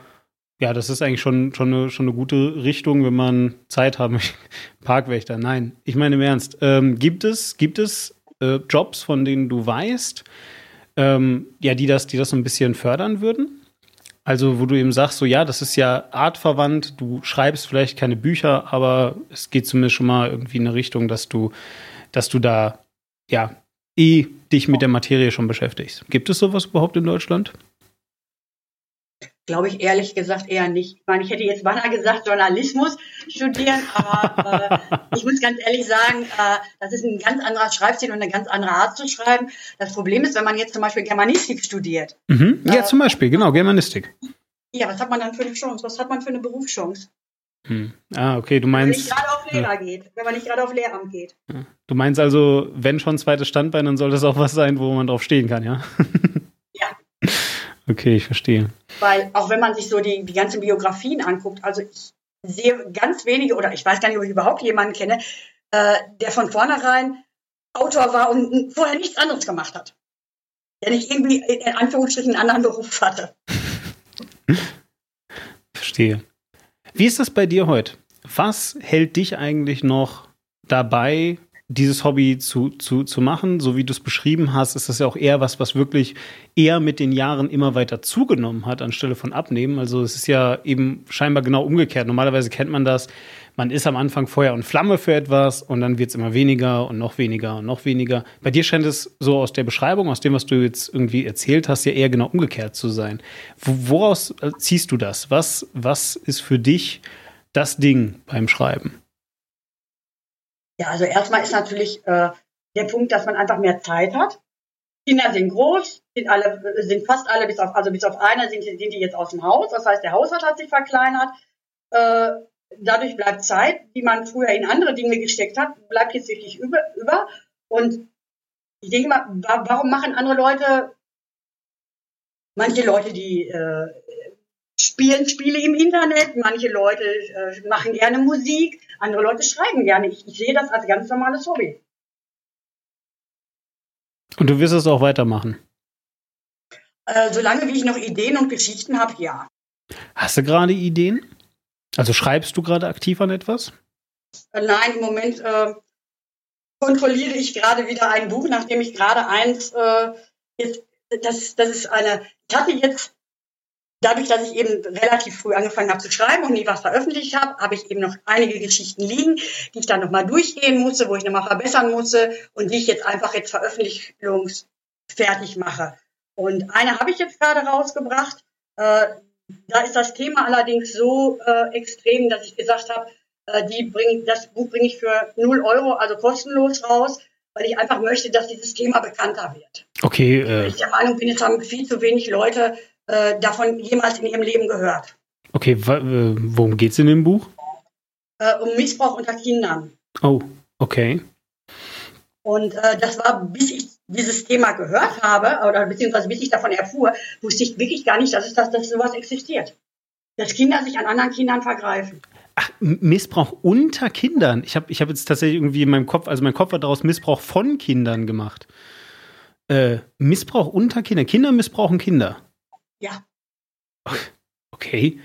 ja, das ist eigentlich schon, schon, eine, schon eine gute Richtung, wenn man Zeit haben möchte. <laughs> Parkwächter, nein. Ich meine im Ernst. Ähm, gibt es, gibt es äh, Jobs, von denen du weißt, ähm, ja, die das, die das so ein bisschen fördern würden? Also, wo du eben sagst, so ja, das ist ja artverwandt, du schreibst vielleicht keine Bücher, aber es geht zumindest schon mal irgendwie in eine Richtung, dass du, dass du da ja eh dich mit der Materie schon beschäftigst. Gibt es sowas überhaupt in Deutschland? Glaube ich ehrlich gesagt eher nicht. Ich meine, ich hätte jetzt beinahe gesagt, Journalismus studieren, aber äh, <laughs> ich muss ganz ehrlich sagen, äh, das ist ein ganz anderer Schreibstil und eine ganz andere Art zu schreiben. Das Problem ist, wenn man jetzt zum Beispiel Germanistik studiert. Mhm. Ja, äh, zum Beispiel, genau, Germanistik. Ja, was hat man dann für eine Chance? Was hat man für eine Berufschance? Hm. Ah, okay, du meinst. Wenn man nicht gerade auf Lehrer ja. geht, wenn man nicht gerade auf Lehramt geht. Ja. Du meinst also, wenn schon zweites Standbein, dann soll das auch was sein, wo man drauf stehen kann, ja. Okay, ich verstehe. Weil auch wenn man sich so die, die ganzen Biografien anguckt, also ich sehe ganz wenige oder ich weiß gar nicht, ob ich überhaupt jemanden kenne, äh, der von vornherein Autor war und vorher nichts anderes gemacht hat. Der nicht irgendwie in Anführungsstrichen einen anderen Beruf hatte. <laughs> Verstehe. Wie ist das bei dir heute? Was hält dich eigentlich noch dabei, dieses Hobby zu, zu, zu machen, so wie du es beschrieben hast, ist das ja auch eher was, was wirklich eher mit den Jahren immer weiter zugenommen hat, anstelle von abnehmen. Also es ist ja eben scheinbar genau umgekehrt. Normalerweise kennt man das, man ist am Anfang Feuer und Flamme für etwas und dann wird es immer weniger und noch weniger und noch weniger. Bei dir scheint es so aus der Beschreibung, aus dem, was du jetzt irgendwie erzählt hast, ja eher genau umgekehrt zu sein. Woraus äh, ziehst du das? Was, was ist für dich das Ding beim Schreiben? Ja, also erstmal ist natürlich äh, der Punkt, dass man einfach mehr Zeit hat. Kinder sind groß, sind alle, sind fast alle bis auf, also bis auf eine sind, sind die jetzt aus dem Haus. Das heißt, der Haushalt hat sich verkleinert. Äh, dadurch bleibt Zeit, die man früher in andere Dinge gesteckt hat, bleibt jetzt wirklich über. über. Und ich denke mal, warum machen andere Leute, manche Leute, die äh, spielen Spiele im Internet, manche Leute äh, machen gerne Musik, andere Leute schreiben gerne. Ich, ich sehe das als ganz normales Hobby. Und du wirst es auch weitermachen? Äh, solange wie ich noch Ideen und Geschichten habe, ja. Hast du gerade Ideen? Also schreibst du gerade aktiv an etwas? Äh, nein, im Moment äh, kontrolliere ich gerade wieder ein Buch, nachdem ich gerade eins, äh, jetzt, das, das ist eine, ich hatte jetzt, dadurch, dass ich eben relativ früh angefangen habe zu schreiben und nie was veröffentlicht habe, habe ich eben noch einige Geschichten liegen, die ich dann nochmal durchgehen musste, wo ich nochmal verbessern musste und die ich jetzt einfach jetzt veröffentlichungsfertig mache. Und eine habe ich jetzt gerade rausgebracht. Äh, da ist das Thema allerdings so äh, extrem, dass ich gesagt habe, äh, die bring, das Buch bringe ich für 0 Euro, also kostenlos raus, weil ich einfach möchte, dass dieses Thema bekannter wird. Okay. Äh, ich der Meinung bin, es haben viel zu wenig Leute äh, davon jemals in ihrem Leben gehört. Okay, äh, worum geht es in dem Buch? Äh, um Missbrauch unter Kindern. Oh, okay. Und äh, das war, bis ich dieses Thema gehört habe, oder beziehungsweise bis ich davon erfuhr, wusste ich wirklich gar nicht, dass es das, dass sowas existiert. Dass Kinder sich an anderen Kindern vergreifen. Ach, Missbrauch unter Kindern. Ich habe ich hab jetzt tatsächlich irgendwie in meinem Kopf, also mein Kopf hat daraus Missbrauch von Kindern gemacht. Äh, Missbrauch unter Kindern. Kinder missbrauchen Kinder. Ja. Okay.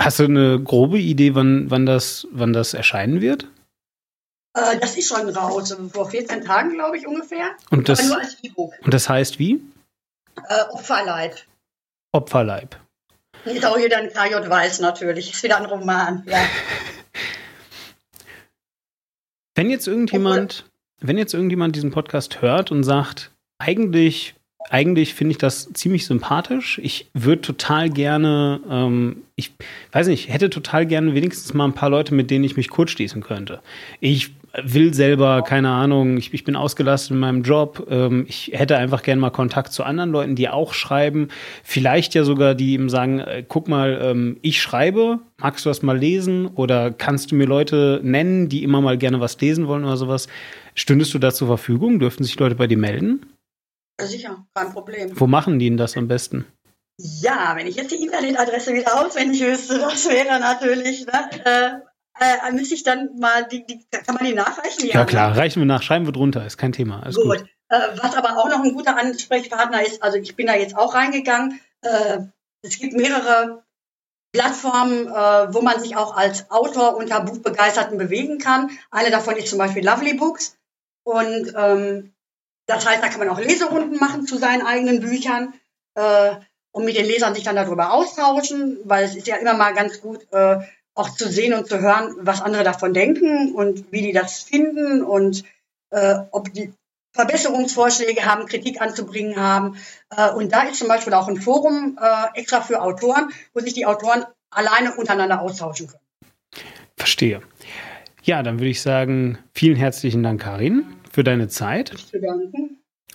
Hast du eine grobe Idee, wann, wann, das, wann das erscheinen wird? Äh, das ist schon raus, vor 14 Tagen, glaube ich, ungefähr. Und das, nur als E-Book. Und das heißt wie? Äh, Opferleib. Opferleib. Ist auch wieder ein KJ Weiß natürlich. Ist wieder ein Roman, ja. wenn jetzt irgendjemand, wenn jetzt irgendjemand diesen Podcast hört und sagt, eigentlich eigentlich finde ich das ziemlich sympathisch. Ich würde total gerne, ähm, ich weiß nicht, hätte total gerne wenigstens mal ein paar Leute, mit denen ich mich kurz schließen könnte. Ich will selber, keine Ahnung, ich, ich bin ausgelastet in meinem Job. Ähm, ich hätte einfach gerne mal Kontakt zu anderen Leuten, die auch schreiben. Vielleicht ja sogar, die ihm sagen, äh, guck mal, ähm, ich schreibe, magst du das mal lesen? Oder kannst du mir Leute nennen, die immer mal gerne was lesen wollen oder sowas? Stündest du da zur Verfügung? Dürften sich Leute bei dir melden? Ja, sicher, kein Problem. Wo machen die denn das am besten? Ja, wenn ich jetzt die Internetadresse wieder auswendig wüsste, das wäre natürlich, ne, äh, äh, müsste ich dann mal, die, die, kann man die nachreichen? Ja, ja klar, ne? reichen wir nach, schreiben wir drunter, ist kein Thema. Alles gut. gut. Äh, was aber auch noch ein guter Ansprechpartner ist, also ich bin da jetzt auch reingegangen, äh, es gibt mehrere Plattformen, äh, wo man sich auch als Autor unter Buchbegeisterten bewegen kann. Eine davon ist zum Beispiel Lovely Books. Und ähm, das heißt, da kann man auch Leserunden machen zu seinen eigenen Büchern äh, und mit den Lesern sich dann darüber austauschen, weil es ist ja immer mal ganz gut, äh, auch zu sehen und zu hören, was andere davon denken und wie die das finden und äh, ob die Verbesserungsvorschläge haben, Kritik anzubringen haben. Äh, und da ist zum Beispiel auch ein Forum äh, extra für Autoren, wo sich die Autoren alleine untereinander austauschen können. Verstehe. Ja, dann würde ich sagen, vielen herzlichen Dank, Karin für deine Zeit.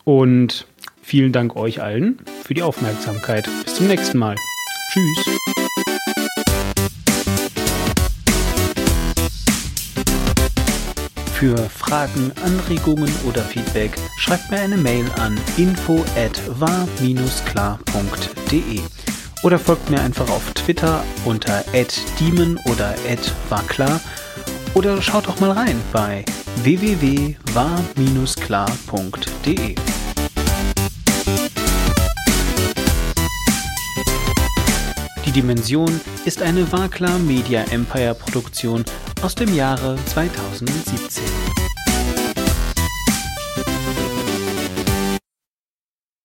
Und vielen Dank euch allen für die Aufmerksamkeit. Bis zum nächsten Mal. Tschüss. Für Fragen, Anregungen oder Feedback schreibt mir eine Mail an info at war-klar.de oder folgt mir einfach auf Twitter unter @demon oder @warklar oder schaut auch mal rein bei www.war-klar.de. Die Dimension ist eine Warklar Media Empire Produktion aus dem Jahre 2017.